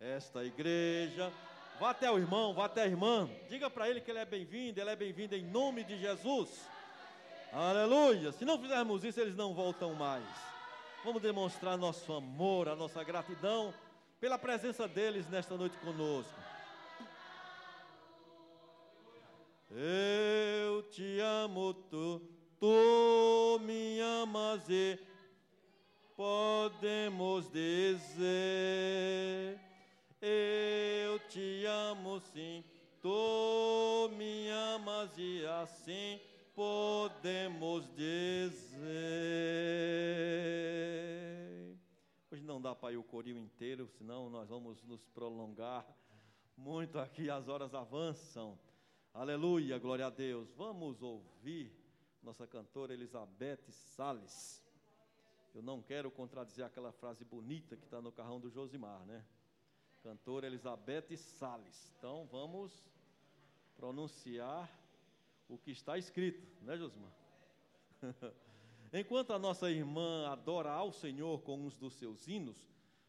Speaker 1: Esta igreja. Vá até o irmão, vá até a irmã. Diga para ele que ele é bem-vindo, ele é bem-vindo em nome de Jesus. Aleluia! Se não fizermos isso, eles não voltam mais. Vamos demonstrar nosso amor, a nossa gratidão pela presença deles nesta noite conosco. Eu te amo, tu, tu me amas e podemos dizer: Eu te amo, sim, tu me amas e assim podemos dizer. Hoje não dá para ir o corinho inteiro, senão nós vamos nos prolongar muito aqui, as horas avançam. Aleluia, glória a Deus. Vamos ouvir nossa cantora Elizabeth Sales. Eu não quero contradizer aquela frase bonita que está no carrão do Josimar, né? Cantora Elizabeth Sales. Então vamos pronunciar o que está escrito, né, Josimar? Enquanto a nossa irmã adora ao Senhor com uns dos seus hinos,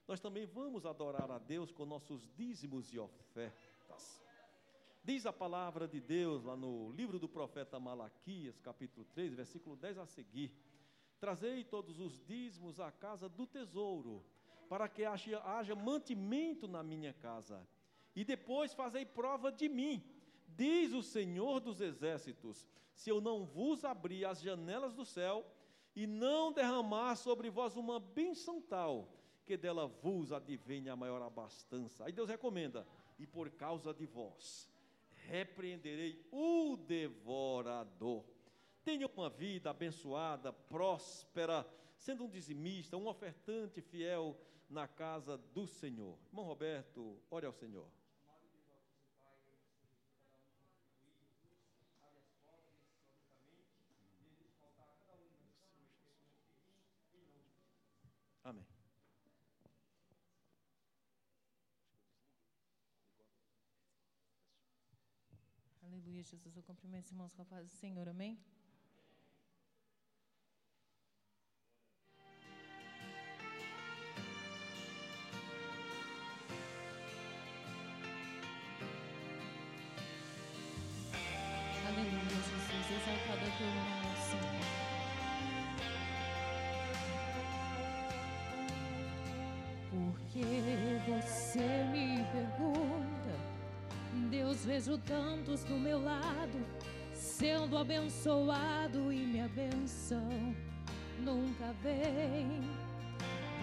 Speaker 1: nós também vamos adorar a Deus com nossos dízimos e ofertas. Diz a palavra de Deus lá no livro do profeta Malaquias, capítulo 3, versículo 10 a seguir: Trazei todos os dízimos à casa do tesouro, para que haja, mantimento na minha casa, e depois fazei prova de mim, diz o Senhor dos exércitos, se eu não vos abrir as janelas do céu e não derramar sobre vós uma bênção tal, que dela vos advenha a maior abastança. Aí Deus recomenda: e por causa de vós repreenderei o devorador. Tenha uma vida abençoada, próspera, sendo um dizimista, um ofertante fiel na casa do Senhor. Irmão Roberto, ore ao Senhor. Amém.
Speaker 13: Aleluia, Jesus. Eu cumprimento os irmãos com a paz do Senhor. Amém? Aleluia, Jesus. É Senhor. Porque você me pergunta, Deus vejo tantos do meu lado, sendo abençoado e minha benção nunca vem.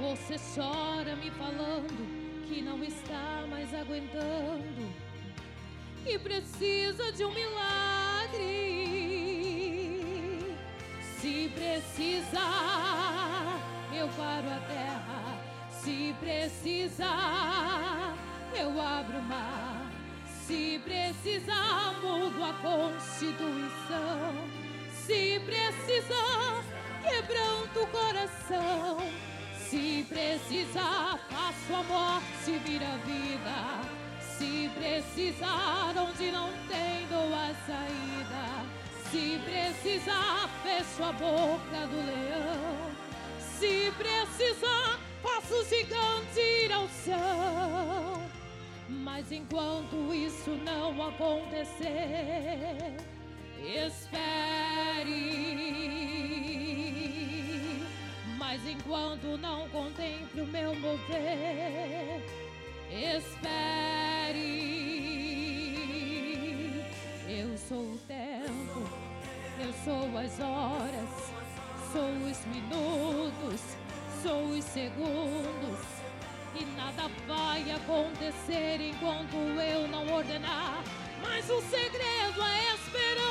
Speaker 13: Você chora me falando que não está mais aguentando, que precisa de um milagre. Se precisar, eu paro a terra. Se precisar, eu abro o mar. Se precisar, mudo a constituição. Se precisar, quebranto o coração. Se precisar, faço a morte vir a vida. Se precisar, onde não tem dou a saída. Se precisar, fecho a boca do leão. Se precisar, faço o gigante ir ao chão. Mas enquanto isso não acontecer, espere. Mas enquanto não contemple o meu mover, espere. Eu sou o tempo, eu sou as horas, sou os minutos, sou os segundos. E nada vai acontecer enquanto eu não ordenar. Mas o segredo é esperar.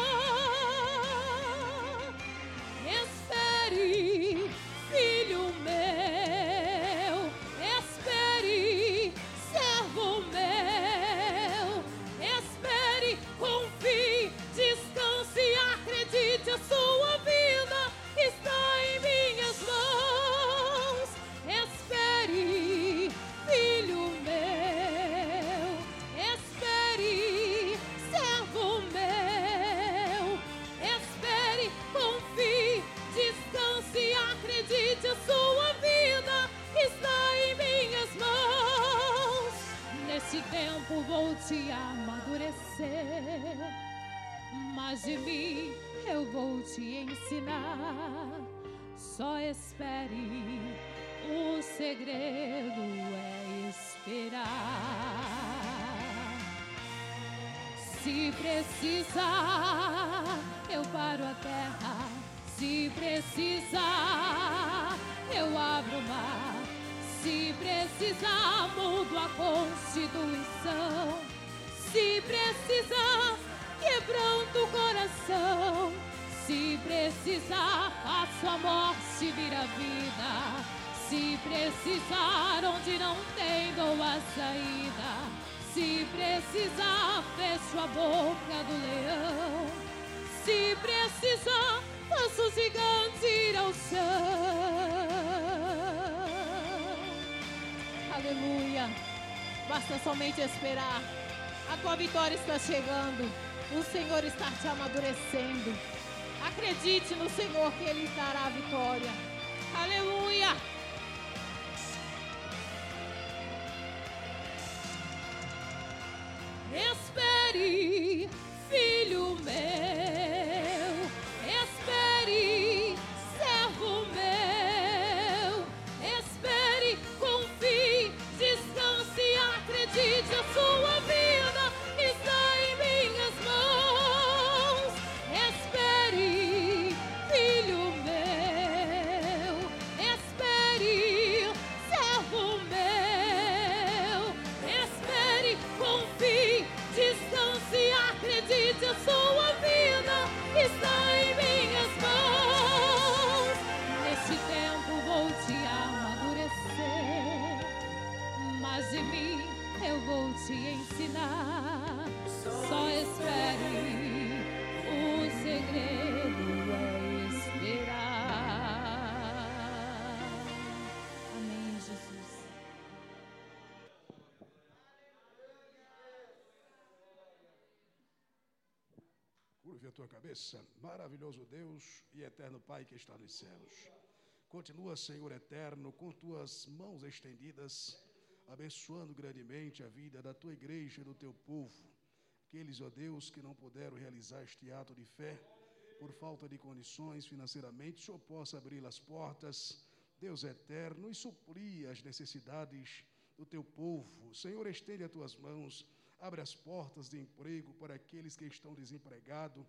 Speaker 13: Espere, te amadurecer, mas de mim eu vou te ensinar. Só espere, o segredo é esperar. Se precisar, eu paro a terra. Se precisar, eu abro o mar. Se precisar, mudo a constituição. Se precisar, quebranto o coração. Se precisar, a morte vir a vida. Se precisar, onde não tem boa saída. Se precisar, fecho a boca do leão. Se precisar, faço o gigante ir ao chão.
Speaker 14: Aleluia. Basta somente esperar. A tua vitória está chegando. O Senhor está te amadurecendo. Acredite no Senhor que Ele dará a vitória. Aleluia.
Speaker 3: Cabeça, maravilhoso Deus e eterno Pai que está nos céus. Continua, Senhor eterno, com tuas mãos estendidas, abençoando grandemente a vida da tua igreja e do teu povo. Aqueles, ó Deus, que não puderam realizar este ato de fé por falta de condições financeiramente, o Senhor possa abrir as portas, Deus eterno, e suprir as necessidades do teu povo. Senhor, estende as tuas mãos, abre as portas de emprego para aqueles que estão desempregados.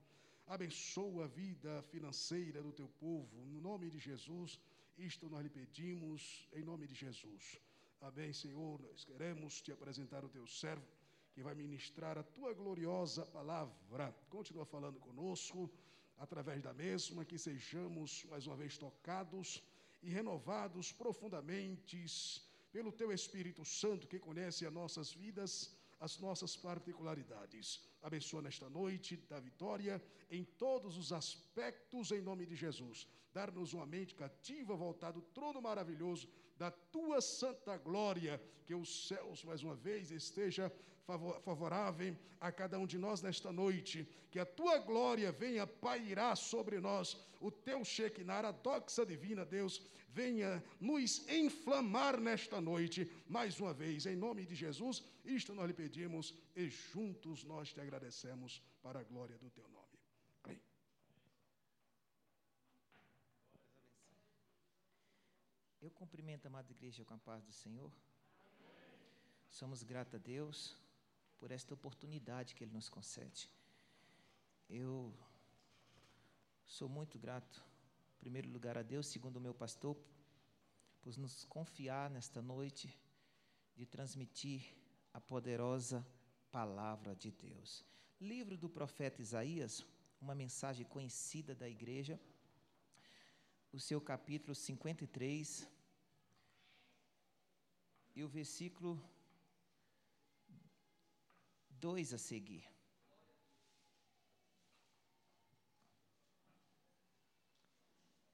Speaker 3: Abençoa a vida financeira do teu povo. No nome de Jesus, isto nós lhe pedimos, em nome de Jesus. Amém, Senhor. Nós queremos te apresentar o teu servo, que vai ministrar a tua gloriosa palavra. Continua falando conosco, através da mesma, que sejamos mais uma vez tocados e renovados profundamente pelo teu Espírito Santo, que conhece as nossas vidas as nossas particularidades. Abençoa nesta noite da vitória em todos os aspectos, em nome de Jesus. Dar-nos uma mente cativa, voltada ao trono maravilhoso da tua santa glória, que os céus, mais uma vez, esteja favor- favorável a cada um de nós nesta noite, que a tua glória venha pairar sobre nós, o teu Shekinah, a doxa divina, Deus, venha nos inflamar nesta noite, mais uma vez, em nome de Jesus, isto nós lhe pedimos e juntos nós te agradecemos para a glória do teu nome. Amém.
Speaker 2: Eu cumprimento a amada igreja com a paz do Senhor. Somos gratos a Deus por esta oportunidade que Ele nos concede. Eu sou muito grato, em primeiro lugar, a Deus, segundo o meu pastor, por nos confiar nesta noite de transmitir a poderosa palavra de Deus. Livro do profeta Isaías, uma mensagem conhecida da igreja, o seu capítulo 53 e o versículo 2 a seguir.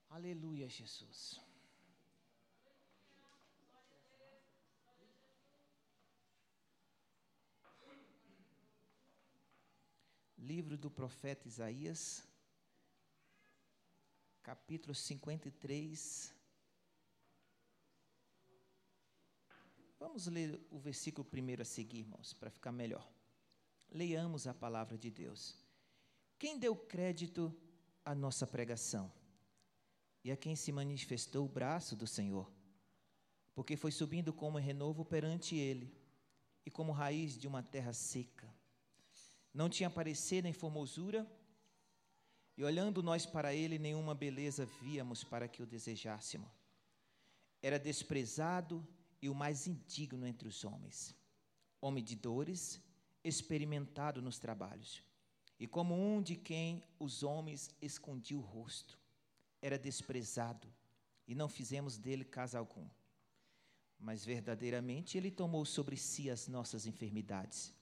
Speaker 2: Aleluia, Jesus. Livro do profeta Isaías, capítulo 53. Vamos ler o versículo primeiro a seguir, irmãos, para ficar melhor. Leiamos a palavra de Deus. Quem deu crédito à nossa pregação? E a quem se manifestou o braço do Senhor? Porque foi subindo como renovo perante ele, e como raiz de uma terra seca. Não tinha parecer nem formosura, e olhando nós para ele, nenhuma beleza víamos para que o desejássemos. Era desprezado e o mais indigno entre os homens, homem de dores, experimentado nos trabalhos, e como um de quem os homens escondiam o rosto. Era desprezado, e não fizemos dele caso algum. Mas verdadeiramente ele tomou sobre si as nossas enfermidades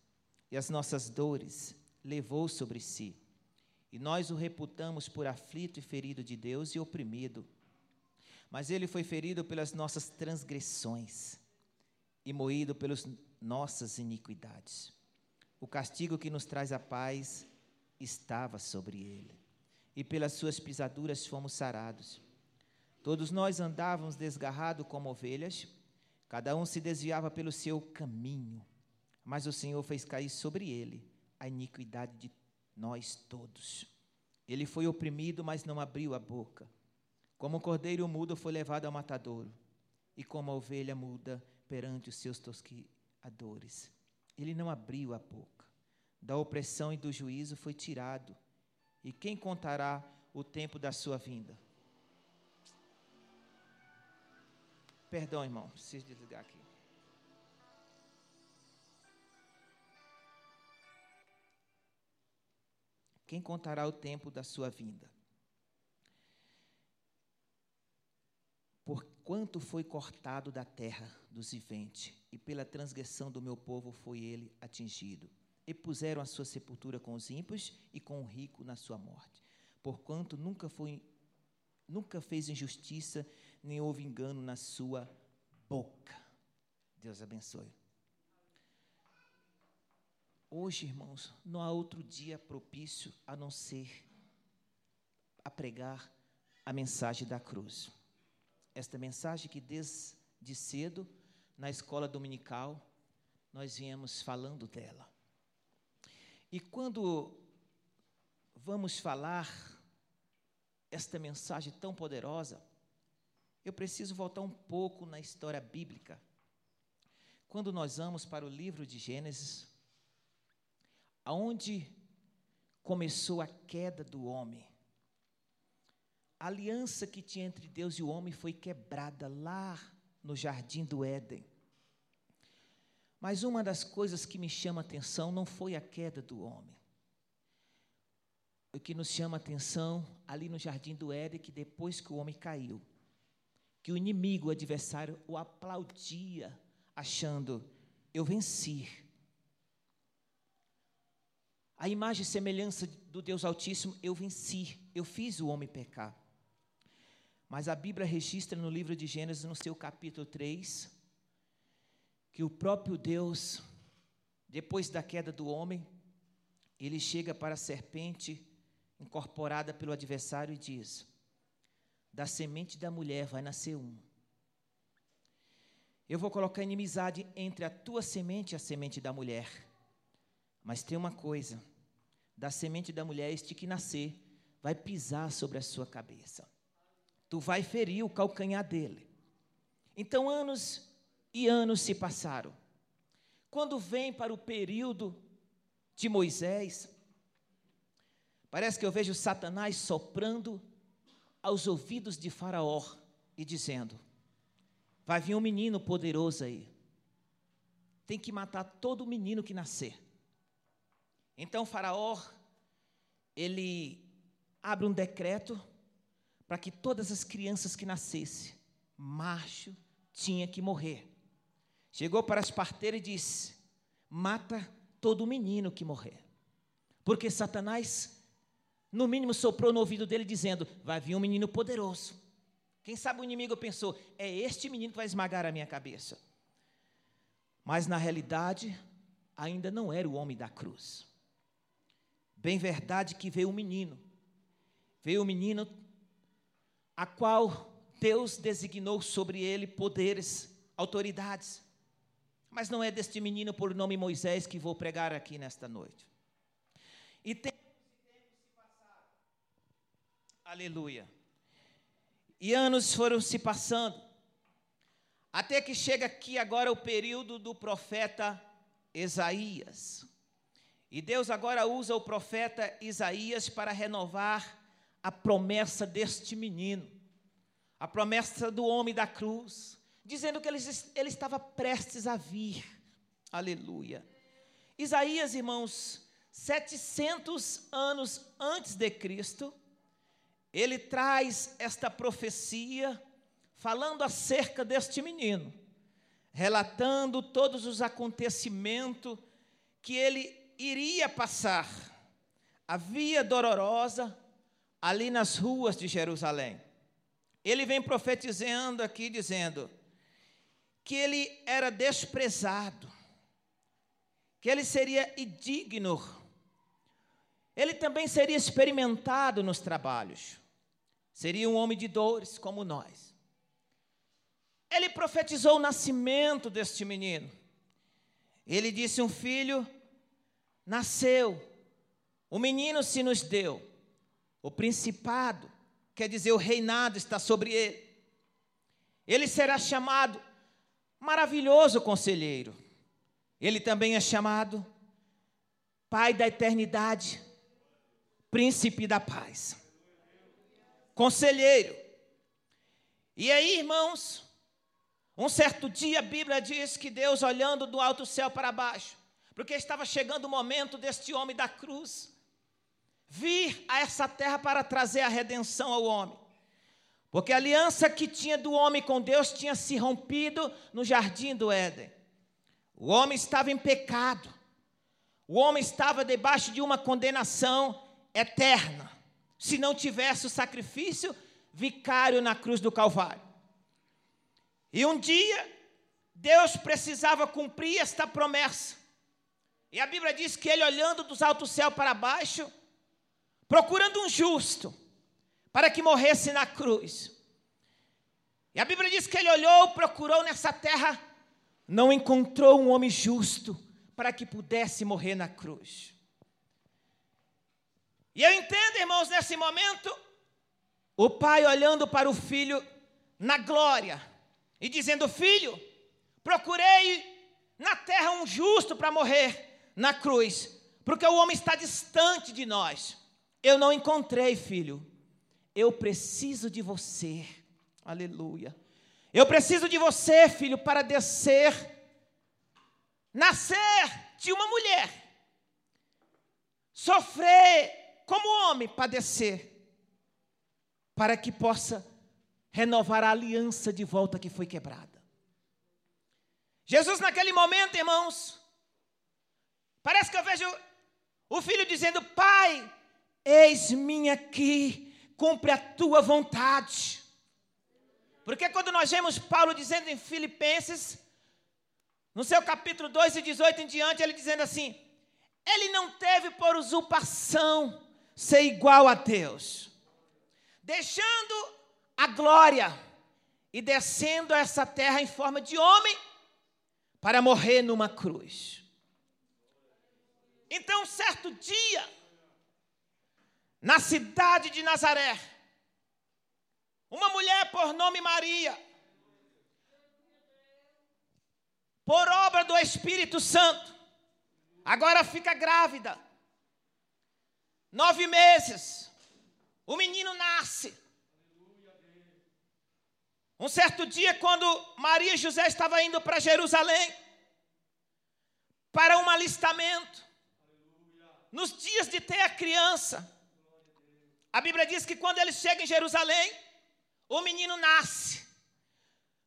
Speaker 2: e as nossas dores levou sobre si. E nós o reputamos por aflito e ferido de Deus e oprimido. Mas ele foi ferido pelas nossas transgressões e moído pelas nossas iniquidades. O castigo que nos traz a paz estava sobre ele, e pelas suas pisaduras fomos sarados. Todos nós andávamos desgarrados como ovelhas, cada um se desviava pelo seu caminho, mas o Senhor fez cair sobre ele a iniquidade de nós todos. Ele foi oprimido, mas não abriu a boca. Como o cordeiro mudo foi levado ao matadouro, e como a ovelha muda perante os seus tosquiadores. Ele não abriu a boca. Da opressão e do juízo foi tirado. E quem contará o tempo da sua vinda? Perdão, irmão, preciso desligar aqui. Quem contará o tempo da sua vinda? Por quanto foi cortado da terra dos viventes, e pela transgressão do meu povo foi ele atingido. E puseram a sua sepultura com os ímpios e com o rico na sua morte. Porquanto nunca foi nunca fez injustiça, nem houve engano na sua boca. Deus abençoe. Hoje, irmãos, não há outro dia propício a não ser a pregar a mensagem da cruz. Esta mensagem que desde cedo, na escola dominical, nós viemos falando dela. E quando vamos falar esta mensagem tão poderosa, eu preciso voltar um pouco na história bíblica. Quando nós vamos para o livro de Gênesis, aonde começou a queda do homem. A aliança que tinha entre Deus e o homem foi quebrada lá no jardim do Éden. Mas uma das coisas que me chama a atenção não foi a queda do homem. O que nos chama a atenção ali no jardim do Éden é que depois que o homem caiu, que o inimigo, o adversário, o aplaudia, achando: eu venci a imagem e semelhança do Deus Altíssimo, eu venci, eu fiz o homem pecar. Mas a Bíblia registra no livro de Gênesis, no seu capítulo 3, que o próprio Deus, depois da queda do homem, ele chega para a serpente incorporada pelo adversário e diz: Da semente da mulher vai nascer um. Eu vou colocar inimizade entre a tua semente e a semente da mulher mas tem uma coisa: da semente da mulher, este que nascer, vai pisar sobre a sua cabeça. Tu vai ferir o calcanhar dele. Então, anos e anos se passaram. Quando vem para o período de Moisés, parece que eu vejo Satanás soprando aos ouvidos de Faraó e dizendo: Vai vir um menino poderoso aí. Tem que matar todo menino que nascer. Então Faraó ele abre um decreto para que todas as crianças que nascessem, macho, tinha que morrer. Chegou para as parteiras e disse: mata todo menino que morrer. Porque Satanás, no mínimo, soprou no ouvido dele, dizendo: vai vir um menino poderoso. Quem sabe o inimigo pensou: é este menino que vai esmagar a minha cabeça. Mas na realidade, ainda não era o homem da cruz. Bem verdade que veio um menino. Veio um menino a qual Deus designou sobre ele poderes, autoridades. Mas não é deste menino por nome Moisés que vou pregar aqui nesta noite. E tem Aleluia. E anos foram se passando, até que chega aqui agora o período do profeta Isaías. E Deus agora usa o profeta Isaías para renovar a promessa deste menino, a promessa do homem da cruz, dizendo que ele, ele estava prestes a vir. Aleluia. Isaías, irmãos, 700 anos antes de Cristo, ele traz esta profecia falando acerca deste menino, relatando todos os acontecimentos que ele iria passar, a via dolorosa ali nas ruas de Jerusalém. Ele vem profetizando aqui, dizendo que ele era desprezado, que ele seria indigno, ele também seria experimentado nos trabalhos. Seria um homem de dores como nós. Ele profetizou o nascimento deste menino. Ele disse: Um filho nasceu, o menino se nos deu, o principado, quer dizer, o reinado está sobre ele. Ele será chamado maravilhoso conselheiro. Ele também é chamado Pai da eternidade, Príncipe da paz conselheiro. E aí, irmãos, um certo dia a Bíblia diz que Deus, olhando do alto céu para baixo, porque estava chegando o momento deste homem da cruz, vir a essa terra para trazer a redenção ao homem. Porque a aliança que tinha do homem com Deus tinha se rompido no jardim do Éden. O homem estava em pecado. O homem estava debaixo de uma condenação eterna se não tivesse o sacrifício vicário na cruz do Calvário. E um dia, Deus precisava cumprir esta promessa. E a Bíblia diz que ele, olhando dos altos céus para baixo, procurando um justo, para que morresse na cruz. E a Bíblia diz que ele olhou, procurou nessa terra, não encontrou um homem justo para que pudesse morrer na cruz. E eu entendo, irmãos, nesse momento, o pai olhando para o filho na glória e dizendo: Filho, procurei na terra um justo para morrer na cruz, porque o homem está distante de nós. Eu não encontrei, filho. Eu preciso de você. Aleluia. Eu preciso de você, filho, para descer, nascer de uma mulher, sofrer como homem padecer, para que possa renovar a aliança de volta que foi quebrada. Jesus, naquele momento, irmãos, parece que eu vejo o filho dizendo: Pai, eis-me aqui, cumpre a tua vontade. Porque quando nós vemos Paulo dizendo em Filipenses, no seu capítulo 2 e 18 em diante, ele dizendo assim: Ele não teve por usurpação ser igual a Deus, deixando a glória e descendo a essa terra em forma de homem para morrer numa cruz. Então, certo dia, na cidade de Nazaré, uma mulher por nome Maria, por obra do Espírito Santo, agora fica grávida Nove meses. O menino nasce. Um certo dia, quando Maria e José estavam indo para Jerusalém, para um alistamento, nos dias de ter a criança, a Bíblia diz que quando eles chegam em Jerusalém, o menino nasce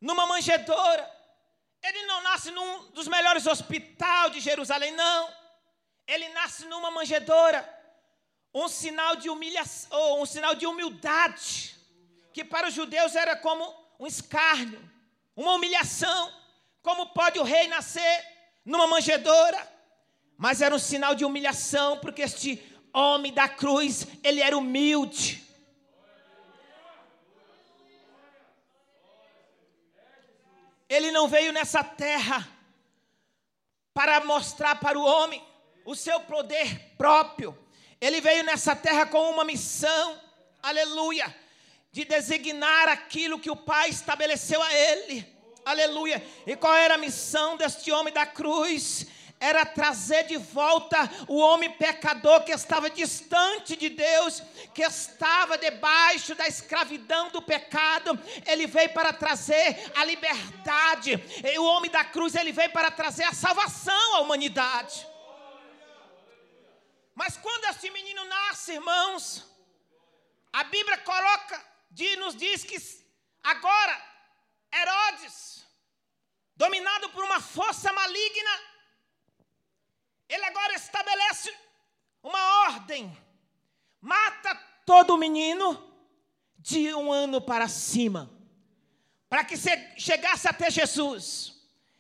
Speaker 2: numa manjedoura. Ele não nasce num dos melhores hospitais de Jerusalém, não. Ele nasce numa manjedoura um sinal de humilhação, um sinal de humildade, que para os judeus era como um escárnio, uma humilhação. Como pode o rei nascer numa manjedoura? Mas era um sinal de humilhação, porque este homem da cruz, ele era humilde. Ele não veio nessa terra para mostrar para o homem o seu poder próprio. Ele veio nessa terra com uma missão, aleluia, de designar aquilo que o Pai estabeleceu a ele, aleluia. E qual era a missão deste homem da cruz? Era trazer de volta o homem pecador que estava distante de Deus, que estava debaixo da escravidão do pecado. Ele veio para trazer a liberdade. E o homem da cruz, ele veio para trazer a salvação à humanidade. Mas quando este menino nasce, irmãos, a Bíblia coloca, nos diz que agora Herodes, dominado por uma força maligna, ele agora estabelece ordem: mata todo menino de um ano para cima, para que chegasse até Jesus.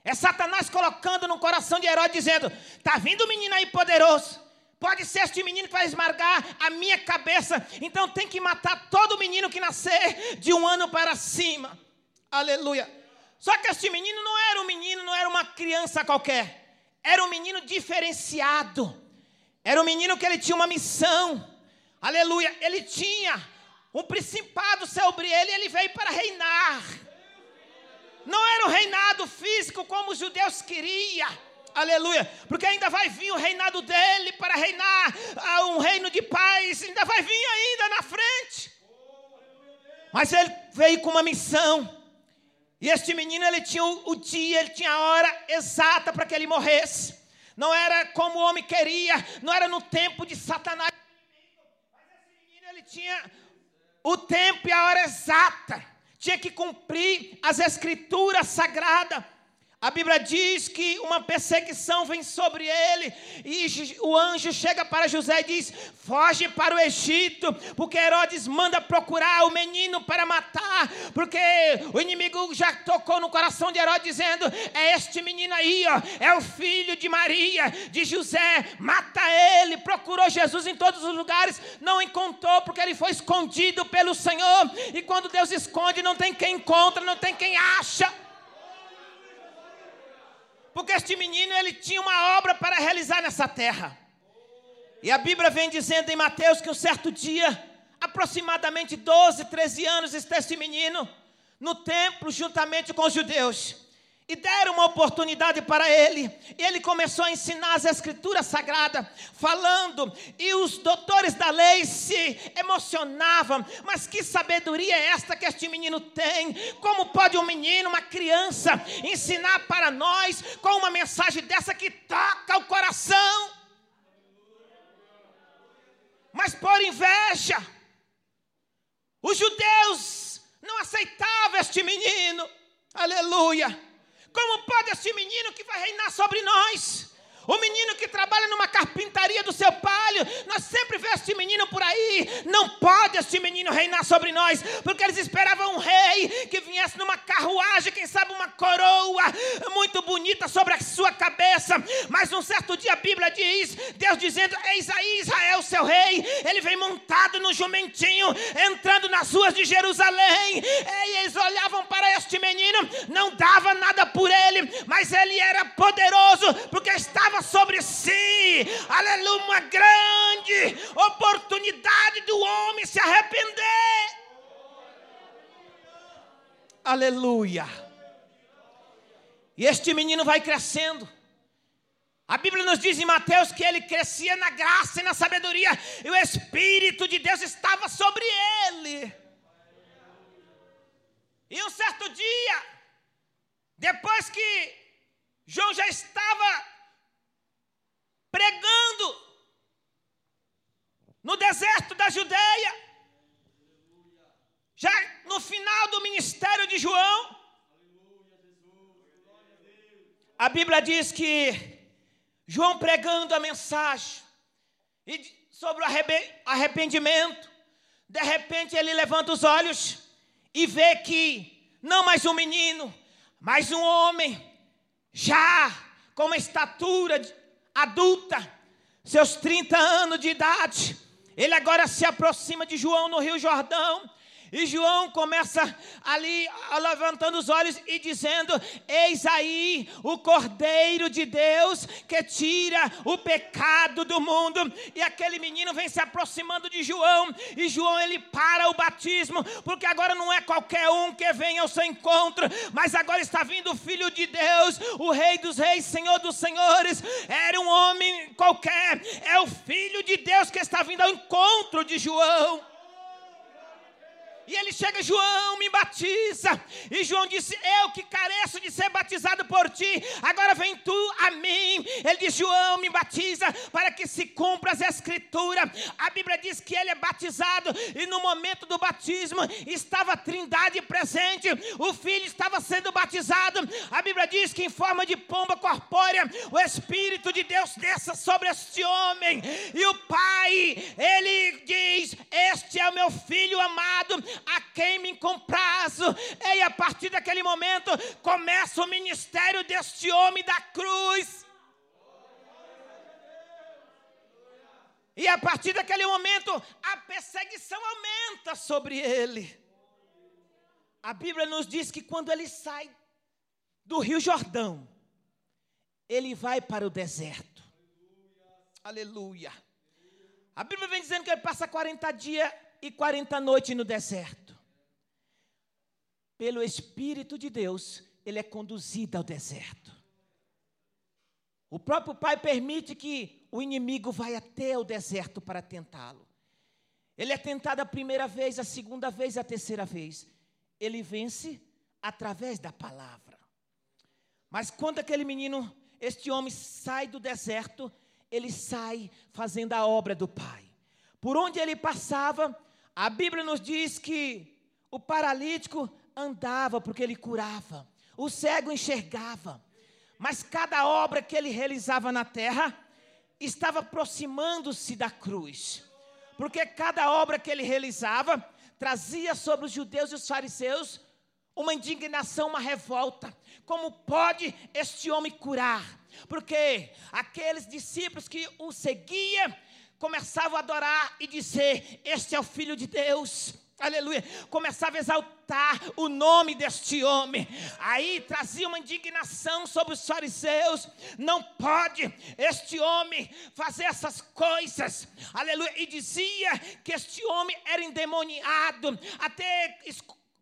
Speaker 2: É Satanás colocando no coração de Herodes, dizendo: está vindo um menino aí poderoso. Pode ser este menino que vai esmagar a minha cabeça. Então tem que matar todo menino que nascer de um ano para cima. Aleluia. Só que este menino não era um menino, não era uma criança qualquer era um menino diferenciado. Era um menino que ele tinha uma missão. Aleluia. Ele tinha um principado sobre ele, ele veio para reinar. Não era um reinado físico como os judeus queriam. Aleluia. Porque ainda vai vir o reinado dele para reinar ah, um reino de paz. Ainda vai vir ainda na frente. Mas ele veio com uma missão. E este menino, ele tinha o dia, ele tinha a hora exata para que ele morresse. Não era como o homem queria, não era no tempo de Satanás. Mas esse menino, ele tinha o tempo e a hora exata. Tinha que cumprir as escrituras sagradas a Bíblia diz que uma perseguição vem sobre ele, e o anjo chega para José e diz: Foge para o Egito, porque Herodes manda procurar o menino para matar, porque o inimigo já tocou no coração de Herodes, dizendo: É este menino aí, ó, é o filho de Maria, de José, mata ele. Procurou Jesus em todos os lugares, não encontrou, porque ele foi escondido pelo Senhor, e quando Deus esconde, não tem quem encontra, não tem quem acha. Porque este menino ele tinha uma obra para realizar nessa terra. E a Bíblia vem dizendo em Mateus que um certo dia, aproximadamente 12, 13 anos, está esse menino no templo juntamente com os judeus e deram uma oportunidade para ele. E ele começou a ensinar as escrituras sagradas, falando, e os doutores da lei se emocionavam. Mas que sabedoria é esta que este menino tem? Como pode um menino, uma criança, ensinar para nós com uma mensagem dessa que toca o coração? Mas por inveja, os judeus não aceitavam este menino. Aleluia como pode esse menino que vai reinar sobre nós? O menino que trabalha numa carpintaria do seu palho, nós sempre vemos esse menino por aí. Não pode esse menino reinar sobre nós, porque eles esperavam um rei que viesse numa carruagem, quem sabe uma coroa muito bonita sobre a sua cabeça. Mas um certo dia a Bíblia diz: Deus dizendo: Eis aí Israel, seu rei. Ele vem montado no jumentinho, entrando nas ruas de Jerusalém. E eles olhavam para este menino, não dava nada por ele, mas ele era poderoso, porque estava sobre si, aleluia, uma grande oportunidade do homem se arrepender. Aleluia. E este menino vai crescendo. A Bíblia nos diz em Mateus que ele crescia na graça e na sabedoria, e o Espírito de Deus estava sobre ele. E um certo dia, depois que João já estava pregando no deserto da Judéia, já no final do ministério de João. A Bíblia diz que João pregando a mensagem sobre o arrependimento, de repente ele levanta os olhos e vê que não mais um menino, mas um homem, já com uma estatura adulta, seus 30 anos de idade. Ele agora se aproxima de João no Rio Jordão E João começa ali levantando os olhos e dizendo: Eis aí o Cordeiro de Deus que tira o pecado do mundo. E aquele menino vem se aproximando de João, e João ele para o batismo, porque agora não é qualquer um que vem ao seu encontro, mas agora está vindo o Filho de Deus, o Rei dos Reis, Senhor dos Senhores. Era um homem qualquer, é o Filho de Deus que está vindo ao encontro de João. E ele chega, João, me batiza. E João disse: Eu que careço de ser batizado por ti, agora vem tu a mim. Ele diz: João, me batiza para que se cumpra as escrituras. A Bíblia diz que ele é batizado, e no momento do batismo estava a trindade presente. O filho estava sendo batizado. A Bíblia diz que em forma de pomba corpórea, o Espírito de Deus desça sobre este homem. E o pai, ele diz: Este é o meu filho amado, a quem me comprazo. E a partir daquele momento começa o ministério deste homem da cruz. E a partir daquele momento, a perseguição aumenta sobre ele. A Bíblia nos diz que quando ele sai do Rio Jordão, ele vai para o deserto. Aleluia. A Bíblia vem dizendo que ele passa 40 dias e 40 noites no deserto. Pelo Espírito de Deus, ele é conduzido ao deserto. O próprio Pai permite que o inimigo vá até o deserto para tentá-lo. Ele é tentado a primeira vez, a segunda vez, a terceira vez. Ele vence através da palavra. Mas quando aquele menino, este homem sai do deserto, ele sai fazendo a obra do Pai. Por onde ele passava, a Bíblia nos diz que o paralítico andava porque ele curava, o cego enxergava. Mas cada obra que ele realizava na terra estava aproximando-se da cruz. Porque cada obra que ele realizava trazia sobre os judeus e os fariseus uma indignação, uma revolta. Como pode este homem curar? Porque aqueles discípulos que o seguiam começavam a adorar e dizer: Este é o Filho de Deus. Aleluia. Começava a exaltar o nome deste homem. Aí trazia uma indignação sobre os fariseus. Não pode este homem fazer essas coisas. Aleluia. E dizia que este homem era endemoniado. Até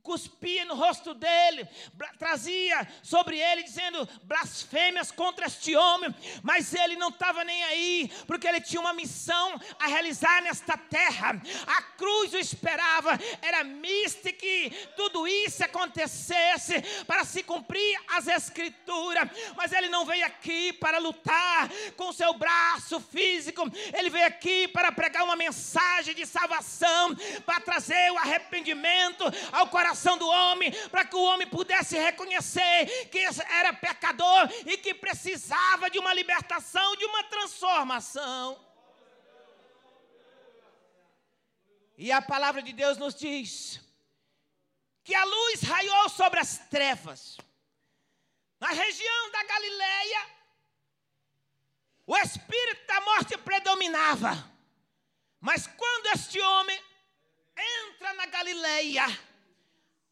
Speaker 2: cuspia no rosto dele, trazia sobre ele, dizendo blasfêmias contra este homem, mas ele não estava nem aí, porque ele tinha uma missão a realizar nesta terra. A cruz o esperava, era mista que tudo isso acontecesse para se cumprir as escrituras, mas ele não veio aqui para lutar com seu braço físico, ele veio aqui para pregar uma mensagem de salvação, para trazer o arrependimento ao coração coração do homem, para que o homem pudesse reconhecer que era pecador e que precisava de uma libertação, de uma transformação. E a palavra de Deus nos diz que a luz raiou sobre as trevas. Na região da Galileia, o espírito da morte predominava. Mas quando este homem entra na Galileia,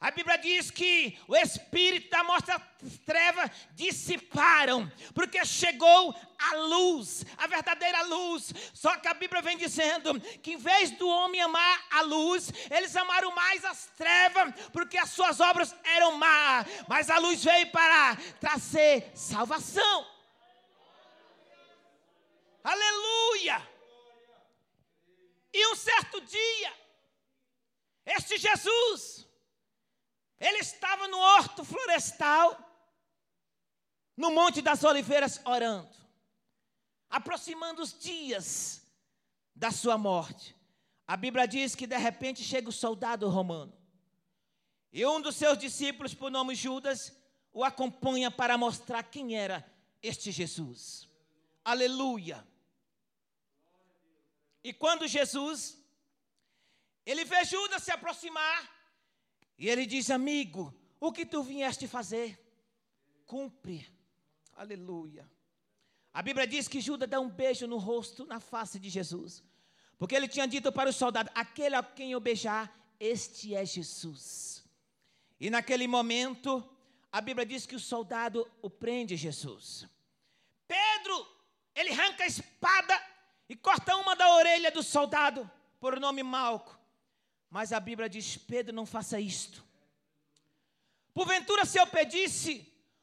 Speaker 2: a Bíblia diz que o espírito da morte das trevas dissiparam, porque chegou a luz, a verdadeira luz. Só que a Bíblia vem dizendo que em vez do homem amar a luz, eles amaram mais as trevas, porque as suas obras eram más. Mas a luz veio para trazer salvação. Aleluia! E um certo dia, este Jesus, ele estava no horto florestal, no Monte das Oliveiras, orando, aproximando os dias da sua morte. A Bíblia diz que de repente chega o soldado romano, e um dos seus discípulos, por nome Judas, o acompanha para mostrar quem era este Jesus. Aleluia! E quando Jesus, ele vê Judas se aproximar, e ele diz: Amigo, o que tu vieste fazer? Cumpre. Aleluia. A Bíblia diz que Judas dá um beijo no rosto, na face de Jesus. Porque ele tinha dito para o soldado: Aquele a quem eu beijar, Este é Jesus. E naquele momento, a Bíblia diz que o soldado o prende Jesus. Pedro, ele arranca a espada e corta uma da orelha do soldado, por nome Malco. Mas a Bíblia diz: Pedro, não faça isto. Porventura, se eu pedisse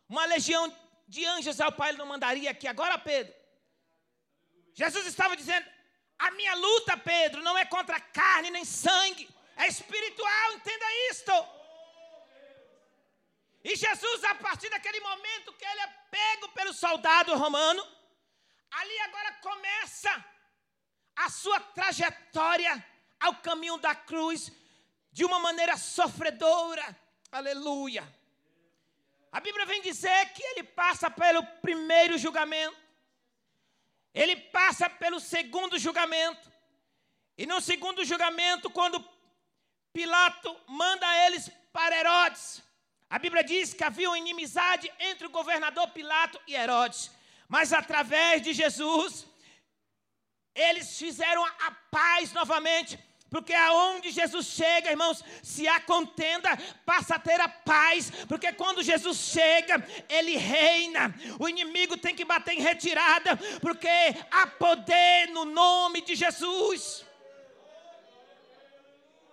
Speaker 2: uma legião de anjos ao Pai, ele não mandaria aqui agora, Pedro. Jesus estava dizendo: a minha luta, Pedro, não é contra carne nem sangue, é espiritual, entenda isto. E Jesus, a partir daquele momento que ele é pego pelo soldado romano, ali agora começa a sua trajetória ao caminho da cruz de uma maneira sofredora. Aleluia. A Bíblia vem dizer que ele passa pelo primeiro julgamento, ele passa pelo segundo julgamento, e no segundo julgamento, quando Pilato manda eles para Herodes, a Bíblia diz que havia uma inimizade entre o governador Pilato e Herodes, mas através de Jesus, eles fizeram a paz novamente. Porque aonde Jesus chega, irmãos, se há contenda, passa a ter a paz. Porque quando Jesus chega, ele reina. O inimigo tem que bater em retirada, porque há poder no nome de Jesus.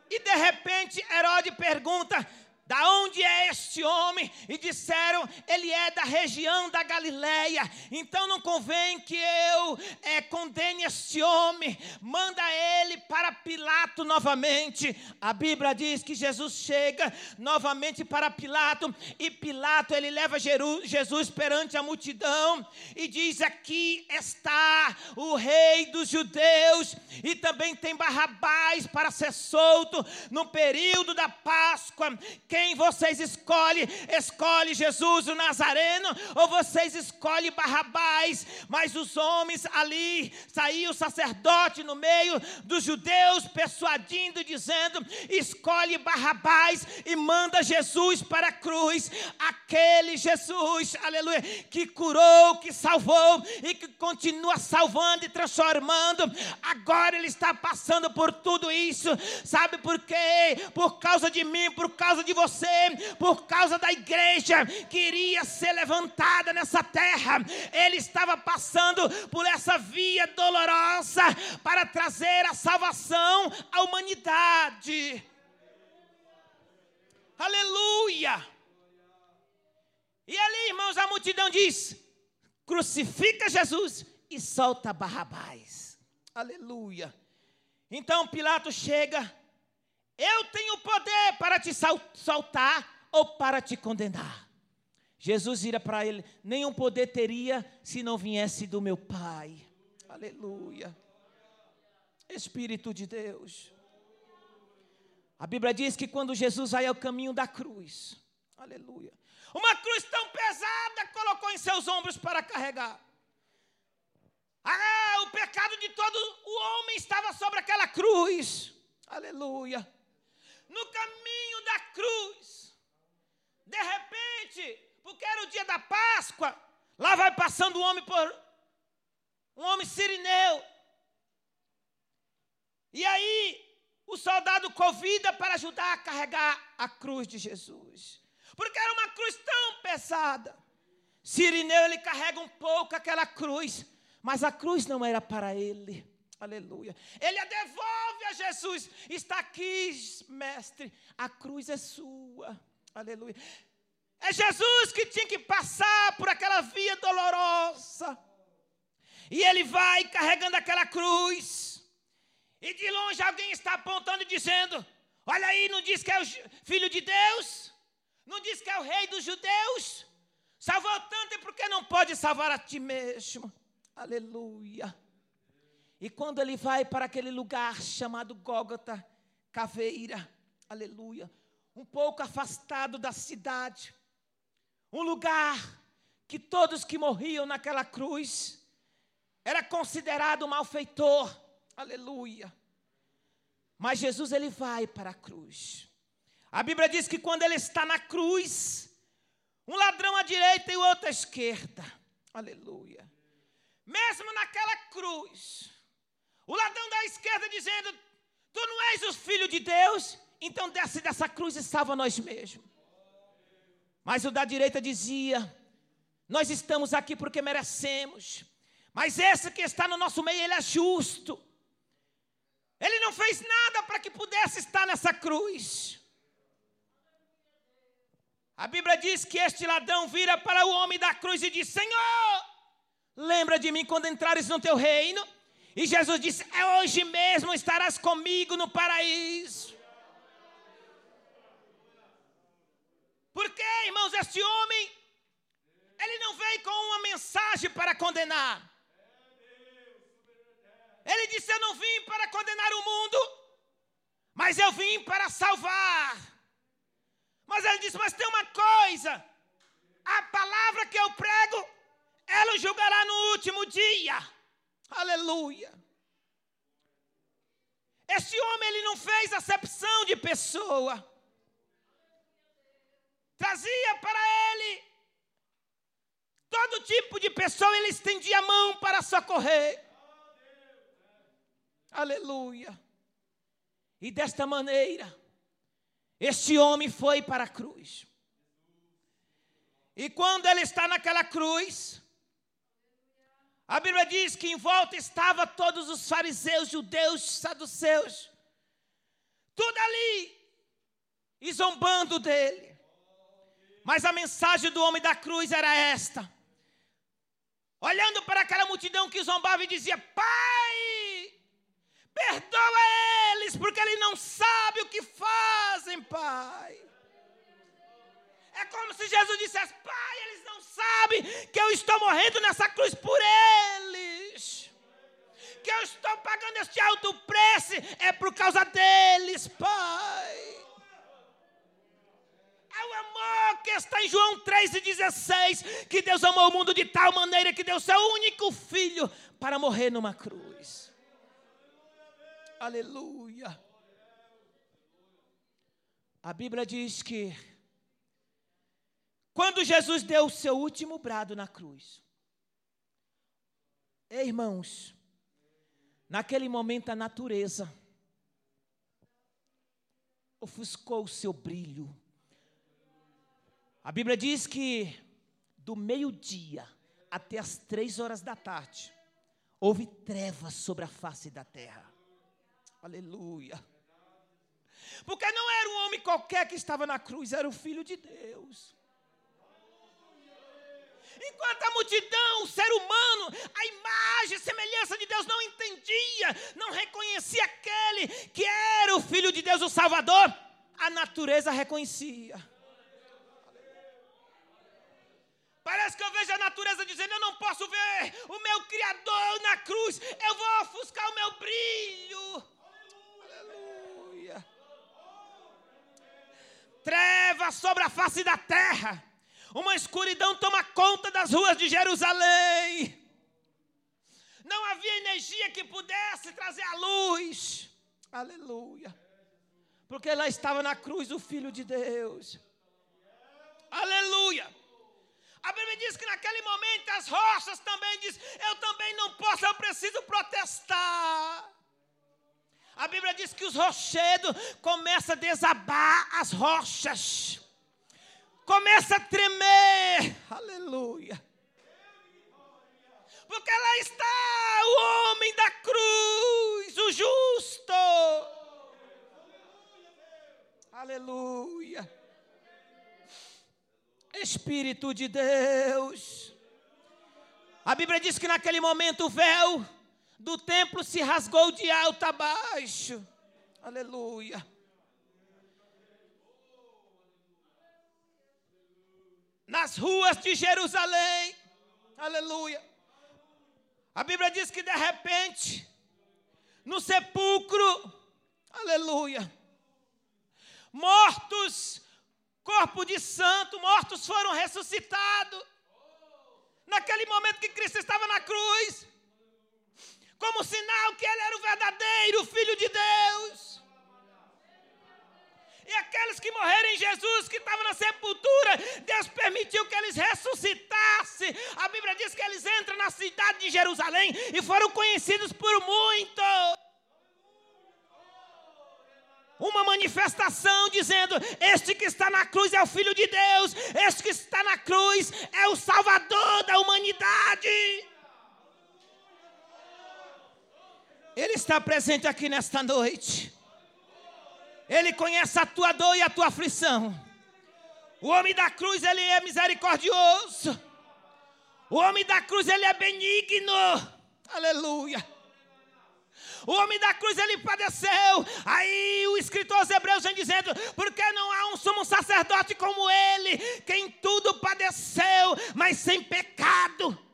Speaker 2: E de repente Herodes pergunta: da onde é este homem? E disseram, ele é da região da Galileia. Então não convém que eu é, condene este homem. Manda ele para Pilato novamente. A Bíblia diz que Jesus chega novamente para Pilato. E Pilato ele leva Jesus perante a multidão. E diz: Aqui está o rei dos judeus. E também tem Barrabás para ser solto no período da Páscoa. Quem quem vocês escolhem? Escolhe Jesus o Nazareno ou vocês escolhem Barrabás? Mas os homens ali, saiu o sacerdote no meio dos judeus, persuadindo, dizendo: escolhe Barrabás e manda Jesus para a cruz. Aquele Jesus, aleluia, que curou, que salvou e que continua salvando e transformando. Agora ele está passando por tudo isso. Sabe por quê? Por causa de mim, por causa de você você, por causa da igreja que iria ser levantada nessa terra. Ele estava passando por essa via dolorosa para trazer a salvação à humanidade. Aleluia! E ali, irmãos, a multidão diz: crucifica Jesus e solta Barrabás. Aleluia. Então Pilatos chega eu tenho poder para te soltar ou para te condenar. Jesus vira para ele: nenhum poder teria se não viesse do meu Pai. Aleluia. Espírito de Deus. A Bíblia diz que quando Jesus vai ao caminho da cruz, aleluia, uma cruz tão pesada colocou em seus ombros para carregar. Ah, o pecado de todo o homem estava sobre aquela cruz, aleluia no caminho da cruz. De repente, porque era o dia da Páscoa, lá vai passando um homem por um homem sirineu. E aí o soldado convida para ajudar a carregar a cruz de Jesus. Porque era uma cruz tão pesada. Sirineu ele carrega um pouco aquela cruz, mas a cruz não era para ele. Aleluia. Ele a devolve a Jesus. Está aqui, mestre. A cruz é sua. Aleluia. É Jesus que tinha que passar por aquela via dolorosa. E ele vai carregando aquela cruz. E de longe alguém está apontando e dizendo: Olha aí, não diz que é o filho de Deus? Não diz que é o rei dos judeus? Salvou tanto e por que não pode salvar a ti mesmo? Aleluia. E quando ele vai para aquele lugar chamado Gólgota, caveira, aleluia, um pouco afastado da cidade, um lugar que todos que morriam naquela cruz era considerado malfeitor, aleluia. Mas Jesus ele vai para a cruz. A Bíblia diz que quando ele está na cruz, um ladrão à direita e o outro à esquerda, aleluia. Mesmo naquela cruz, o ladrão da esquerda dizendo: Tu não és o filho de Deus? Então desce dessa cruz e salva nós mesmos. Mas o da direita dizia: Nós estamos aqui porque merecemos. Mas esse que está no nosso meio, ele é justo. Ele não fez nada para que pudesse estar nessa cruz. A Bíblia diz que este ladrão vira para o homem da cruz e diz: Senhor, lembra de mim quando entrares no teu reino. E Jesus disse: É hoje mesmo estarás comigo no paraíso. Porque, irmãos, este homem, ele não veio com uma mensagem para condenar. Ele disse: Eu não vim para condenar o mundo, mas eu vim para salvar. Mas ele disse: Mas tem uma coisa, a palavra que eu prego, ela julgará no último dia. Aleluia. Este homem ele não fez acepção de pessoa. Trazia para ele todo tipo de pessoa, ele estendia a mão para socorrer. Aleluia. E desta maneira, este homem foi para a cruz. E quando ele está naquela cruz, a Bíblia diz que em volta estava todos os fariseus, judeus, saduceus, tudo ali, e zombando dele. Mas a mensagem do homem da cruz era esta: olhando para aquela multidão que zombava e dizia: Pai, perdoa eles, porque eles não sabem o que fazem, Pai. É como se Jesus dissesse: Pai, eles não sabem que eu estou morrendo nessa cruz por eles. Que eu estou pagando este alto preço é por causa deles, Pai. É o amor que está em João 3,16. Que Deus amou o mundo de tal maneira que deu seu único filho para morrer numa cruz. Aleluia. A Bíblia diz que quando Jesus deu o seu último brado na cruz, Ei, irmãos, naquele momento a natureza ofuscou o seu brilho. A Bíblia diz que do meio-dia até as três horas da tarde, houve trevas sobre a face da terra. Aleluia. Porque não era um homem qualquer que estava na cruz, era o Filho de Deus. Enquanto a multidão, o ser humano, a imagem, a semelhança de Deus não entendia, não reconhecia aquele que era o Filho de Deus, o Salvador, a natureza reconhecia. Parece que eu vejo a natureza dizendo: Eu não posso ver o meu Criador na cruz, eu vou ofuscar o meu brilho. Aleluia. Treva sobre a face da terra. Uma escuridão toma conta das ruas de Jerusalém. Não havia energia que pudesse trazer a luz. Aleluia. Porque lá estava na cruz o Filho de Deus. Aleluia. A Bíblia diz que naquele momento as rochas também diz, eu também não posso, eu preciso protestar. A Bíblia diz que os rochedos começam a desabar as rochas começa a tremer. Aleluia. Porque lá está o homem da cruz, o justo. Aleluia. Espírito de Deus. A Bíblia diz que naquele momento o véu do templo se rasgou de alto a baixo. Aleluia. Nas ruas de Jerusalém. Aleluia. A Bíblia diz que de repente, no sepulcro, aleluia, mortos, corpo de santo, mortos foram ressuscitados. Naquele momento que Cristo estava na cruz, como sinal que Ele era o verdadeiro Filho de Deus. E aqueles que morreram em Jesus, que estavam na sepultura, Deus permitiu que eles ressuscitassem. A Bíblia diz que eles entram na cidade de Jerusalém e foram conhecidos por muitos. uma manifestação dizendo: Este que está na cruz é o Filho de Deus, este que está na cruz é o Salvador da humanidade. Ele está presente aqui nesta noite. Ele conhece a tua dor e a tua aflição. O homem da cruz, ele é misericordioso. O homem da cruz, ele é benigno. Aleluia. O homem da cruz ele padeceu. Aí o escritor aos Hebreus vem dizendo: porque não há um sumo sacerdote como ele, quem tudo padeceu, mas sem pecado.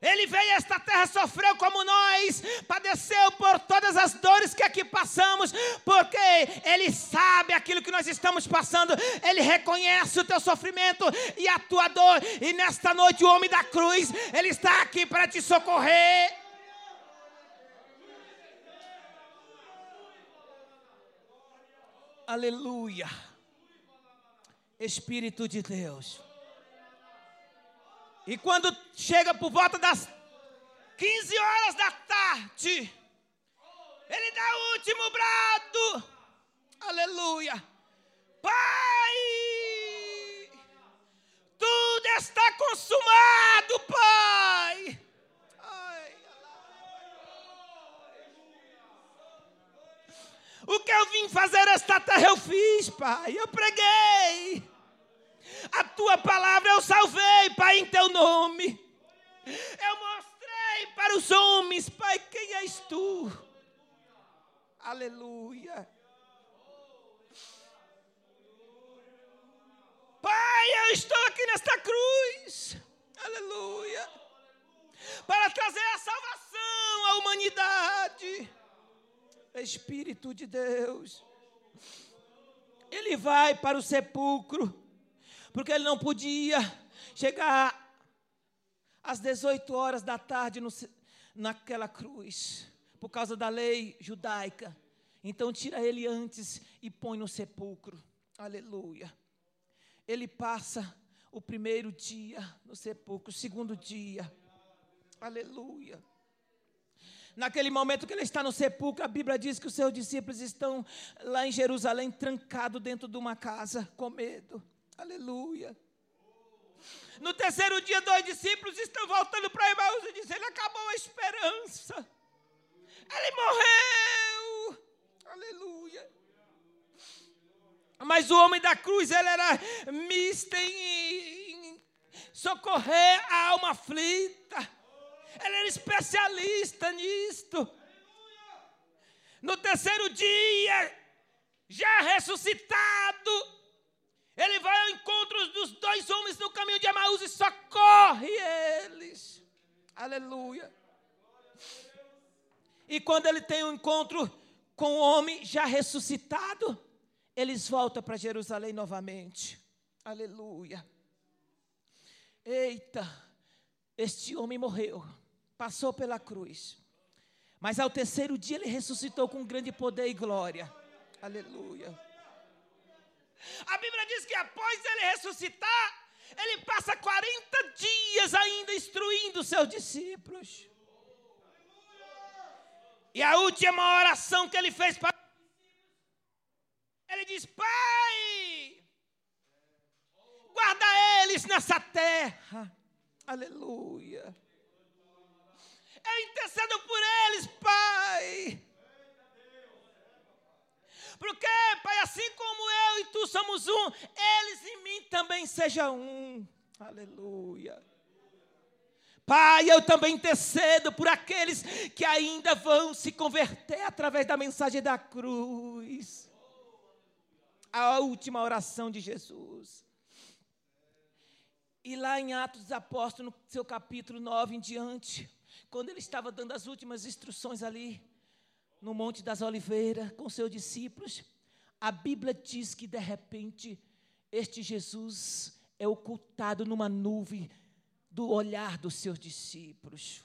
Speaker 2: Ele veio a esta terra, sofreu como nós, padeceu por todas as dores que aqui passamos, porque Ele sabe aquilo que nós estamos passando, Ele reconhece o teu sofrimento e a tua dor, e nesta noite o homem da cruz, Ele está aqui para te socorrer. Aleluia. Espírito de Deus. E quando chega por volta das 15 horas da tarde, ele dá o último brado. Aleluia. Pai, tudo está consumado, Pai. Ai, O que eu vim fazer esta terra eu fiz, Pai. Eu preguei. A tua palavra eu salvei, Pai, em teu nome. Eu mostrei para os homens, Pai, quem és tu. Aleluia. Pai, eu estou aqui nesta cruz. Aleluia. Para trazer a salvação à humanidade. Espírito de Deus. Ele vai para o sepulcro porque ele não podia chegar às 18 horas da tarde no, naquela cruz, por causa da lei judaica. Então tira ele antes e põe no sepulcro. Aleluia. Ele passa o primeiro dia no sepulcro, o segundo dia. Aleluia. Naquele momento que ele está no sepulcro, a Bíblia diz que os seus discípulos estão lá em Jerusalém, trancados dentro de uma casa, com medo. Aleluia. No terceiro dia, dois discípulos estão voltando para Emmaus e dizendo: acabou a esperança. Ele morreu. Aleluia. Mas o homem da cruz, ele era misto em socorrer a alma aflita. Ele era especialista nisto. No terceiro dia, já ressuscitado, ele vai ao encontro dos dois homens no caminho de Amaús e socorre eles. Aleluia. E quando ele tem um encontro com o homem já ressuscitado, eles voltam para Jerusalém novamente. Aleluia. Eita, este homem morreu, passou pela cruz. Mas ao terceiro dia ele ressuscitou com grande poder e glória. Aleluia. A Bíblia diz que após ele ressuscitar, ele passa 40 dias ainda instruindo seus discípulos. E a última oração que ele fez para ele diz: Pai, guarda eles nessa terra. Aleluia. Eu intercedo por eles, Pai. Porque, Pai, assim como eu e tu somos um, eles em mim também sejam um. Aleluia. Pai, eu também intercedo por aqueles que ainda vão se converter através da mensagem da cruz. A última oração de Jesus. E lá em Atos dos Apóstolos, no seu capítulo 9 em diante, quando ele estava dando as últimas instruções ali, no Monte das Oliveiras com seus discípulos, a Bíblia diz que de repente este Jesus é ocultado numa nuvem do olhar dos seus discípulos.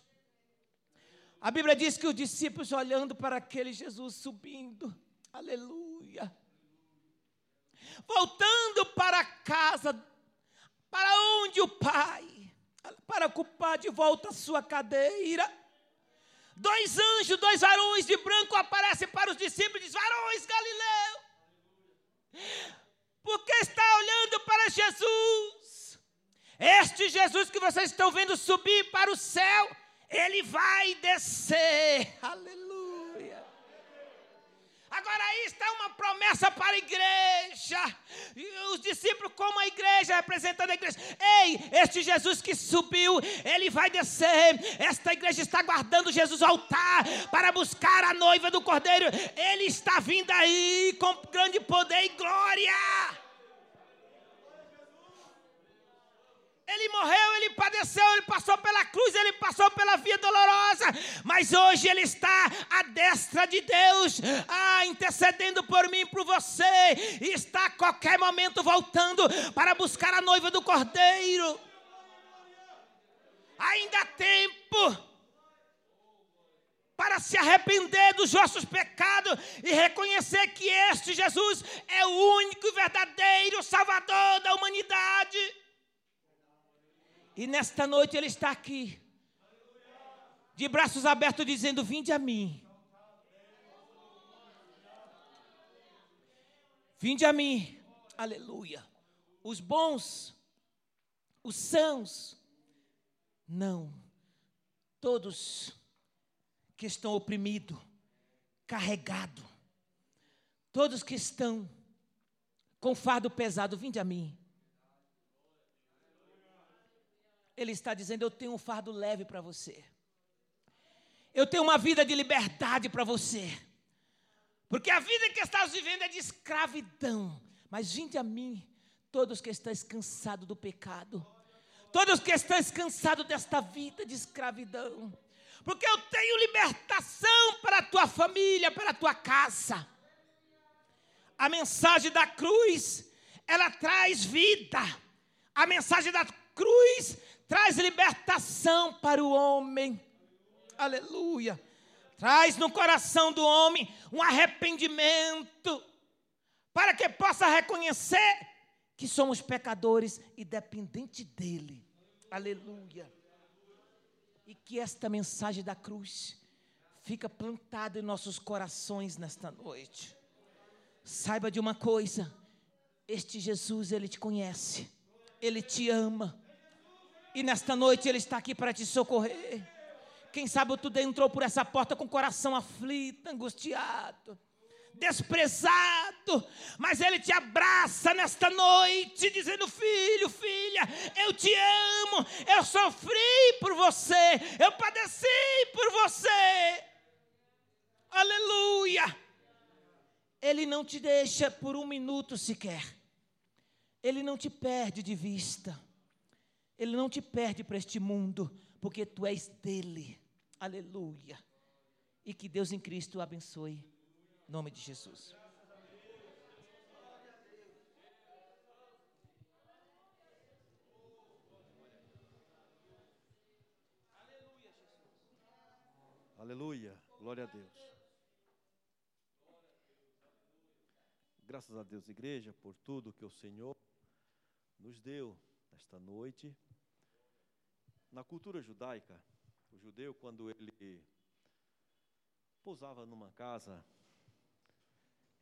Speaker 2: A Bíblia diz que os discípulos olhando para aquele Jesus subindo, aleluia, voltando para casa, para onde o Pai, para ocupar de volta a sua cadeira, Dois anjos, dois varões de branco aparecem para os discípulos e dizem: Varões Galileu, por que está olhando para Jesus? Este Jesus que vocês estão vendo subir para o céu, ele vai descer. Aleluia. Agora aí está uma promessa para a igreja. Os discípulos, como a igreja, representando a igreja. Ei, este Jesus que subiu, ele vai descer. Esta igreja está guardando Jesus altar para buscar a noiva do cordeiro. Ele está vindo aí com grande poder e glória. Ele morreu, ele padeceu, ele passou pela cruz, ele passou pela via dolorosa, mas hoje ele está à destra de Deus, ah, intercedendo por mim por você, e está a qualquer momento voltando para buscar a noiva do cordeiro. Ainda há tempo para se arrepender dos vossos pecados e reconhecer que este Jesus é o único e verdadeiro Salvador da humanidade. E nesta noite Ele está aqui, de braços abertos, dizendo: Vinde a mim. Vinde a mim, aleluia. Os bons, os sãos, não, todos que estão oprimidos, carregados, todos que estão com fardo pesado, vinde a mim. Ele está dizendo: Eu tenho um fardo leve para você. Eu tenho uma vida de liberdade para você. Porque a vida que estás vivendo é de escravidão. Mas vinde a mim, todos que estáis cansados do pecado. Todos que estáis cansados desta vida de escravidão. Porque eu tenho libertação para a tua família, para a tua casa. A mensagem da cruz, ela traz vida. A mensagem da cruz traz libertação para o homem. Aleluia. Traz no coração do homem um arrependimento, para que possa reconhecer que somos pecadores e dependente dele. Aleluia. E que esta mensagem da cruz fica plantada em nossos corações nesta noite. Saiba de uma coisa, este Jesus, ele te conhece. Ele te ama. E nesta noite Ele está aqui para te socorrer. Quem sabe tu entrou por essa porta com o coração aflito, angustiado, desprezado, mas Ele te abraça nesta noite, dizendo: Filho, filha, eu te amo, eu sofri por você, eu padeci por você. Aleluia. Ele não te deixa por um minuto sequer, Ele não te perde de vista. Ele não te perde para este mundo, porque tu és dele. Aleluia. E que Deus em Cristo o abençoe. Em nome de Jesus.
Speaker 1: Aleluia. Glória a Deus. Graças a Deus, igreja, por tudo que o Senhor nos deu nesta noite. Na cultura judaica, o judeu, quando ele pousava numa casa,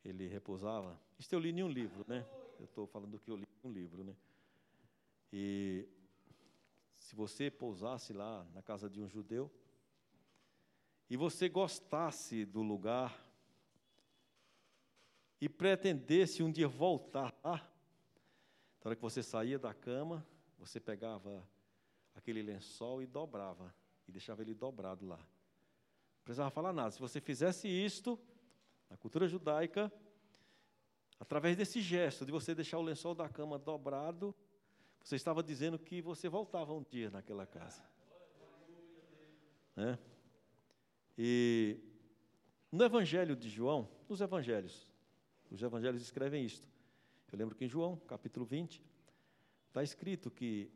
Speaker 1: ele repousava. Isto eu li em um livro, né? Eu estou falando que eu li em um livro, né? E se você pousasse lá na casa de um judeu e você gostasse do lugar e pretendesse um dia voltar lá, na hora que você saía da cama, você pegava aquele lençol e dobrava, e deixava ele dobrado lá. Não precisava falar nada. Se você fizesse isto, na cultura judaica, através desse gesto de você deixar o lençol da cama dobrado, você estava dizendo que você voltava um dia naquela casa. Né? E no Evangelho de João, nos Evangelhos, os Evangelhos escrevem isto. Eu lembro que em João, capítulo 20, está escrito que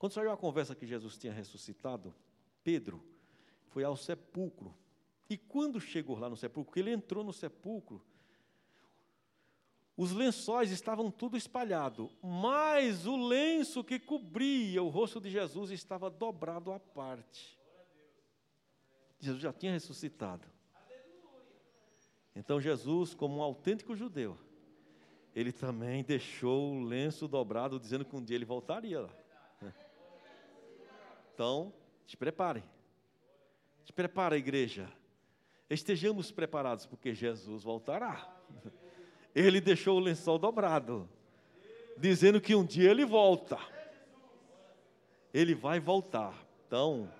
Speaker 1: quando saiu a conversa que Jesus tinha ressuscitado, Pedro foi ao sepulcro. E quando chegou lá no sepulcro, ele entrou no sepulcro, os lençóis estavam tudo espalhado, mas o lenço que cobria o rosto de Jesus estava dobrado à parte. Jesus já tinha ressuscitado. Então Jesus, como um autêntico judeu, ele também deixou o lenço dobrado, dizendo que um dia ele voltaria lá. Então, se preparem. Se prepara, igreja. Estejamos preparados, porque Jesus voltará. Ele deixou o lençol dobrado, dizendo que um dia ele volta. Ele vai voltar. Então,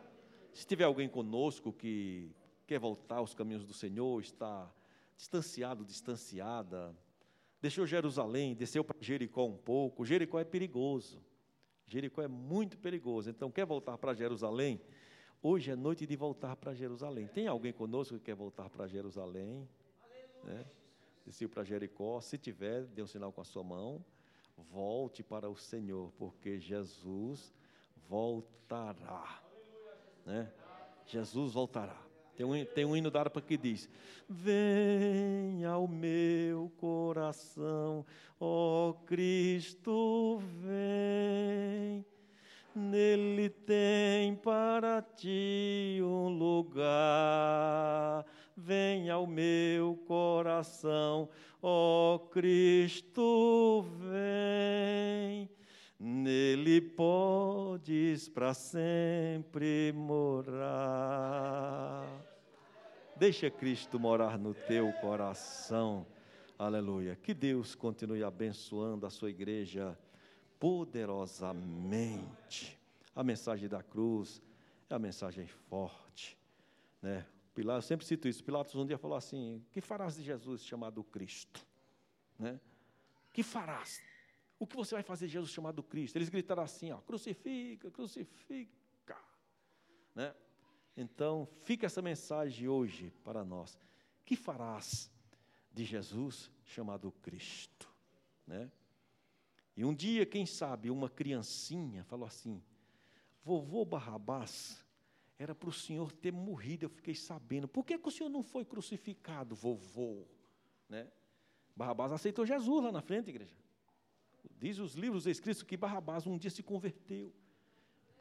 Speaker 1: se tiver alguém conosco que quer voltar aos caminhos do Senhor, está distanciado, distanciada, deixou Jerusalém, desceu para Jericó um pouco. Jericó é perigoso. Jericó é muito perigoso. Então, quer voltar para Jerusalém? Hoje é noite de voltar para Jerusalém. Tem alguém conosco que quer voltar para Jerusalém? Né? Desceu para Jericó. Se tiver, dê um sinal com a sua mão. Volte para o Senhor, porque Jesus voltará. Né? Jesus voltará. Tem um, tem um hino da harpa que diz: Vem ao meu coração, ó Cristo, vem. Nele tem para ti um lugar. Vem ao meu coração, ó Cristo, vem. Nele podes para sempre morar. Deixa Cristo morar no teu coração. Aleluia. Que Deus continue abençoando a sua igreja poderosamente. A mensagem da cruz é a mensagem forte, né? Pilatos, eu sempre cito isso. Pilatos um dia falou assim: "Que farás de Jesus chamado Cristo?", né? Que farás? O que você vai fazer de Jesus chamado Cristo? Eles gritaram assim, ó: "Crucifica, crucifica", né? Então, fica essa mensagem hoje para nós. Que farás de Jesus chamado Cristo, né? E um dia, quem sabe, uma criancinha falou assim: Vovô Barrabás, era para o senhor ter morrido, eu fiquei sabendo. Por que, que o senhor não foi crucificado, vovô? Né? Barrabás aceitou Jesus lá na frente, igreja. Diz os livros escritos que Barrabás um dia se converteu.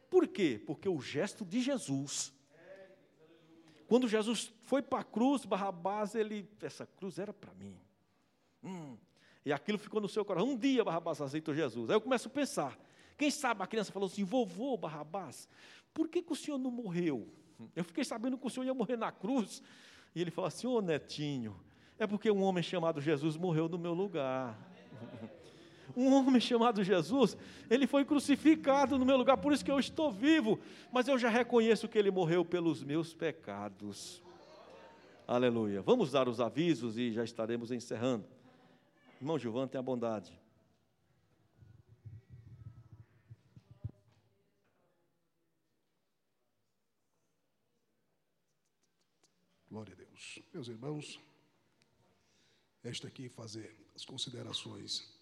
Speaker 1: Por quê? Porque o gesto de Jesus. Quando Jesus foi para a cruz, Barrabás, ele, essa cruz era para mim. Hum, e aquilo ficou no seu coração. Um dia Barrabás aceitou Jesus. Aí eu começo a pensar. Quem sabe a criança falou assim: vovô Barrabás, por que, que o senhor não morreu? Eu fiquei sabendo que o senhor ia morrer na cruz. E ele falou assim: ô netinho, é porque um homem chamado Jesus morreu no meu lugar. Um homem chamado Jesus, ele foi crucificado no meu lugar, por isso que eu estou vivo, mas eu já reconheço que ele morreu pelos meus pecados. Aleluia. Vamos dar os avisos e já estaremos encerrando. Irmão Gilvan, tenha bondade.
Speaker 3: Glória a Deus. Meus irmãos, esta aqui fazer as considerações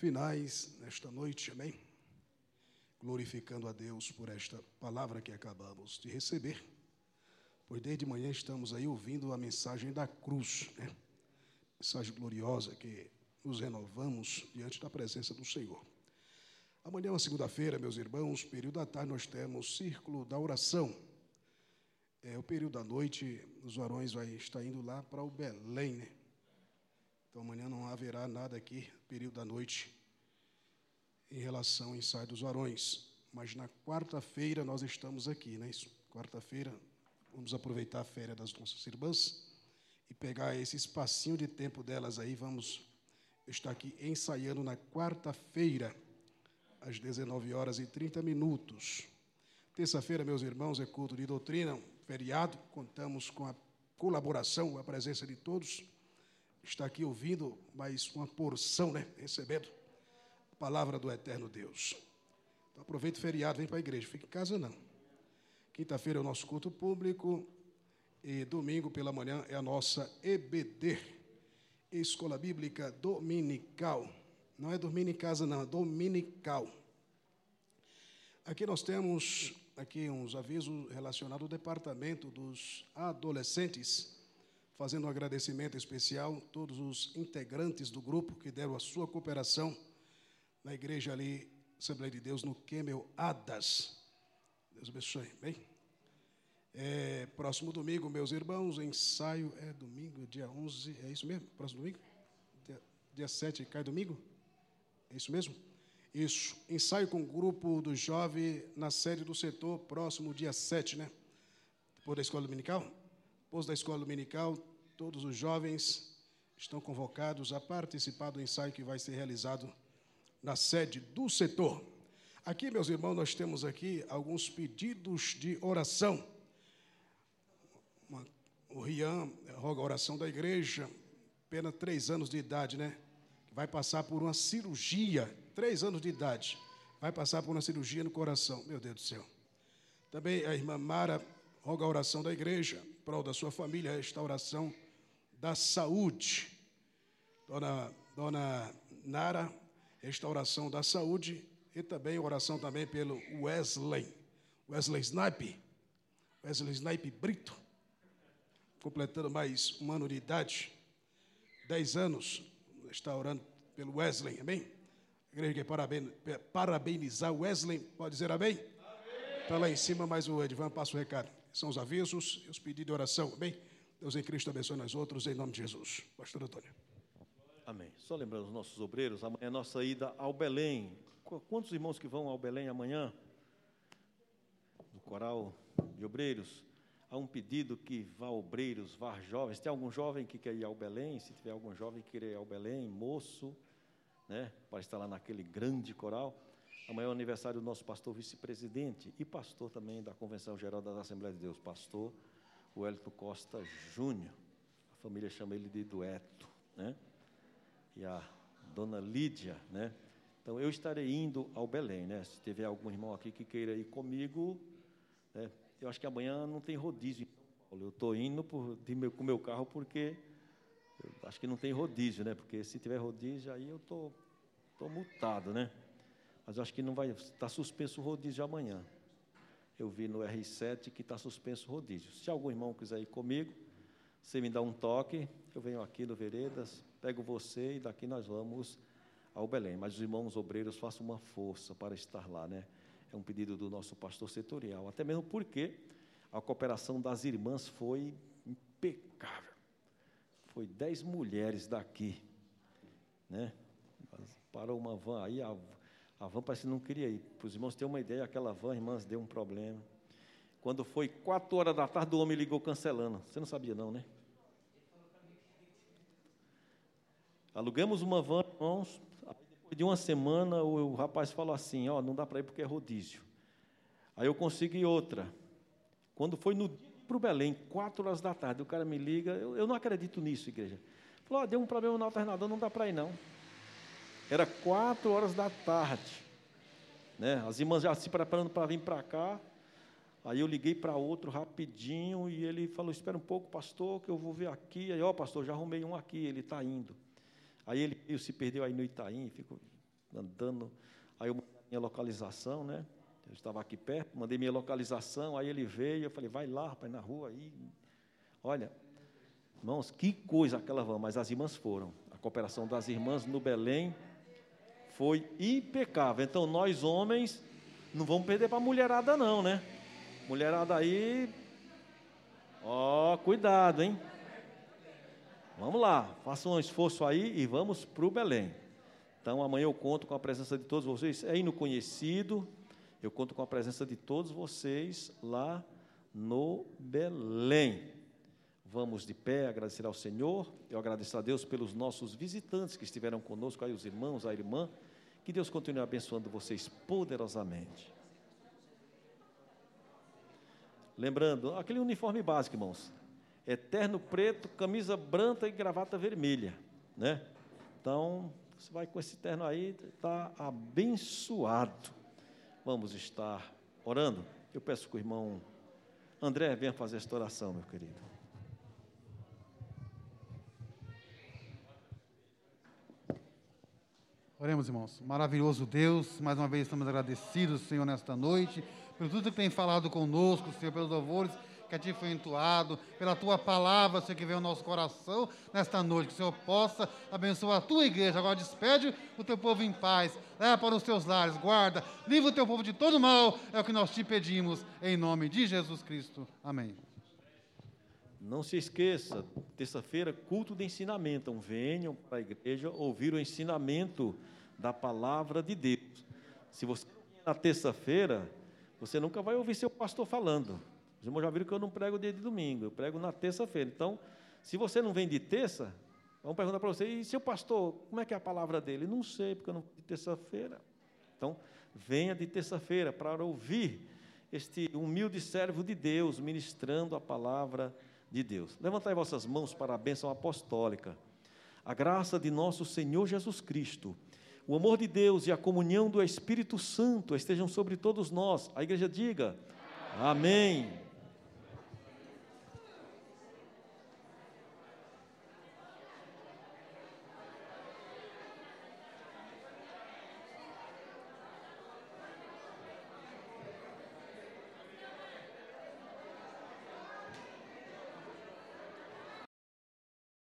Speaker 3: finais nesta noite, amém? Glorificando a Deus por esta palavra que acabamos de receber, pois desde manhã estamos aí ouvindo a mensagem da cruz, né? Mensagem gloriosa que nos renovamos diante da presença do Senhor. Amanhã, uma segunda-feira, meus irmãos, período da tarde, nós temos Círculo da Oração. É, o período da noite, os varões vai estar indo lá para o Belém, né? Então amanhã não haverá nada aqui, período da noite, em relação ao ensaio dos varões. Mas na quarta-feira nós estamos aqui, né? Quarta-feira vamos aproveitar a férias das nossas irmãs e pegar esse espacinho de tempo delas aí, vamos estar aqui ensaiando na quarta-feira, às 19 horas e 30 minutos. Terça-feira, meus irmãos, é culto de doutrina, feriado, contamos com a colaboração, a presença de todos. Está aqui ouvindo mais uma porção, né? Recebendo a palavra do eterno Deus. Então, aproveita o feriado, vem para a igreja, fica em casa não. Quinta-feira é o nosso culto público e domingo pela manhã é a nossa EBD, Escola Bíblica Dominical. Não é dormir em casa, não, é dominical. Aqui nós temos aqui uns avisos relacionados ao departamento dos adolescentes, fazendo um agradecimento especial a todos os integrantes do grupo que deram a sua cooperação na igreja ali, Assembleia de Deus, no Quemel Adas. Deus abençoe, bem? É, próximo domingo, meus irmãos, ensaio é domingo, dia 11, é isso mesmo? Próximo domingo? Dia, dia 7 cai domingo? É isso mesmo? Isso. Ensaio com o grupo do jovem na sede do setor, próximo dia 7, né? Depois da escola dominical? Depois da escola dominical, todos os jovens estão convocados a participar do ensaio que vai ser realizado na sede do setor. Aqui, meus irmãos, nós temos aqui alguns pedidos de oração. Uma- o Rian roga a oração da igreja, apenas três anos de idade, né? Vai passar por uma cirurgia, três anos de idade, vai passar por uma cirurgia no coração, meu Deus do céu. Também a irmã Mara roga a oração da igreja, em prol da sua família, a restauração da saúde. Dona, Dona Nara, restauração da saúde e também oração também pelo Wesley, Wesley Snipe, Wesley Snipe Brito, completando mais um ano de idade, dez anos, está orando pelo Wesley, amém? A igreja quer paraben- parabenizar Wesley, pode dizer amém? Está lá em cima, mas o Edvan passa o recado. São os avisos e os pedidos de oração, amém? Deus em Cristo abençoe nós outros, em nome de Jesus. Pastor Antônio.
Speaker 1: Amém. Só lembrando os nossos obreiros, amanhã é a nossa ida ao Belém. Qu- Quantos irmãos que vão ao Belém amanhã? No coral de obreiros. Há um pedido que vá obreiros, vá jovens. Tem algum jovem que quer ir ao Belém? Se tiver algum jovem que querer ir ao Belém, moço, né, para estar lá naquele grande coral. Amanhã é o aniversário do nosso pastor vice-presidente e pastor também da Convenção Geral da Assembleia de Deus, pastor Wellington Costa Júnior. A família chama ele de Dueto, né? e a dona Lídia, né? Então eu estarei indo ao Belém, né? Se tiver algum irmão aqui que queira ir comigo, né? Eu acho que amanhã não tem rodízio em São Paulo. Eu estou indo por, meu, com o meu carro porque acho que não tem rodízio, né? Porque se tiver rodízio aí eu tô, tô multado, né? Mas acho que não vai estar suspenso o rodízio amanhã. Eu vi no R7 que está suspenso o rodízio. Se algum irmão quiser ir comigo, você me dá um toque, eu venho aqui no Veredas, pego você e daqui nós vamos ao Belém. Mas os irmãos obreiros façam uma força para estar lá, né? É um pedido do nosso pastor setorial, até mesmo porque a cooperação das irmãs foi impecável. Foi dez mulheres daqui, né? Parou uma van aí, a, a van parece que não queria ir. Para os irmãos terem uma ideia, aquela van, irmãs, deu um problema. Quando foi quatro horas da tarde, o homem ligou cancelando. Você não sabia, não, né? Alugamos uma van, irmãos. Depois de uma semana, o, rapaz falou assim: Ó, não dá para ir porque é rodízio. Aí eu consegui outra. Quando foi no para o Belém, quatro horas da tarde, o cara me liga. Eu, eu não acredito nisso, igreja. Falou: ó, deu um problema no alternador, não dá para ir, não. Era quatro horas da tarde. Né? As irmãs já se preparando para vir para cá. Aí eu liguei para outro rapidinho e ele falou: Espera um pouco, pastor, que eu vou ver aqui. Aí, ó, pastor, já arrumei um aqui, ele está indo. Aí ele, ele se perdeu aí no Itaim, ficou andando. Aí eu mandei minha localização, né? Eu estava aqui perto, mandei minha localização, aí ele veio, eu falei, vai lá, rapaz, na rua aí. Olha, irmãos, que coisa aquela van, mas as irmãs foram. A cooperação das irmãs no Belém foi impecável. Então, nós homens não vamos perder para mulherada, não, né? Mulherada aí, ó, cuidado, hein? Vamos lá, façam um esforço aí e vamos para o Belém. Então, amanhã eu conto com a presença de todos vocês. É hino conhecido, eu conto com a presença de todos vocês lá no Belém. Vamos de pé agradecer ao Senhor. Eu agradeço a Deus pelos nossos visitantes que estiveram conosco, aí os irmãos, a irmã. Que Deus continue abençoando vocês poderosamente. Lembrando, aquele uniforme básico, irmãos. Eterno preto, camisa branca e gravata vermelha, né? Então, você vai com esse terno aí, está abençoado. Vamos estar orando. Eu peço que o irmão André venha fazer esta oração, meu querido.
Speaker 4: Oremos, irmãos. Maravilhoso Deus, mais uma vez estamos agradecidos, Senhor, nesta noite, por tudo que tem falado conosco, Senhor, pelos louvores que a ti foi entoado, pela tua palavra, Senhor, que veio ao nosso coração nesta noite, que o Senhor possa abençoar a tua igreja. Agora despede o teu povo em paz, leva para os teus lares, guarda, livra o teu povo de todo mal, é o que nós te pedimos, em nome de Jesus Cristo. Amém.
Speaker 1: Não se esqueça, terça-feira, culto de ensinamento. Então, venham para a igreja ouvir o ensinamento da palavra de Deus. Se você na terça-feira, você nunca vai ouvir seu pastor falando. Os irmãos já viram que eu não prego dia de domingo, eu prego na terça-feira. Então, se você não vem de terça, vamos perguntar para você, e seu pastor, como é que é a palavra dele? Não sei, porque eu não vim de terça-feira. Então, venha de terça-feira para ouvir este humilde servo de Deus ministrando a palavra de Deus. Levantai vossas mãos para a bênção apostólica. A graça de nosso Senhor Jesus Cristo, o amor de Deus e a comunhão do Espírito Santo estejam sobre todos nós. A igreja diga: Amém.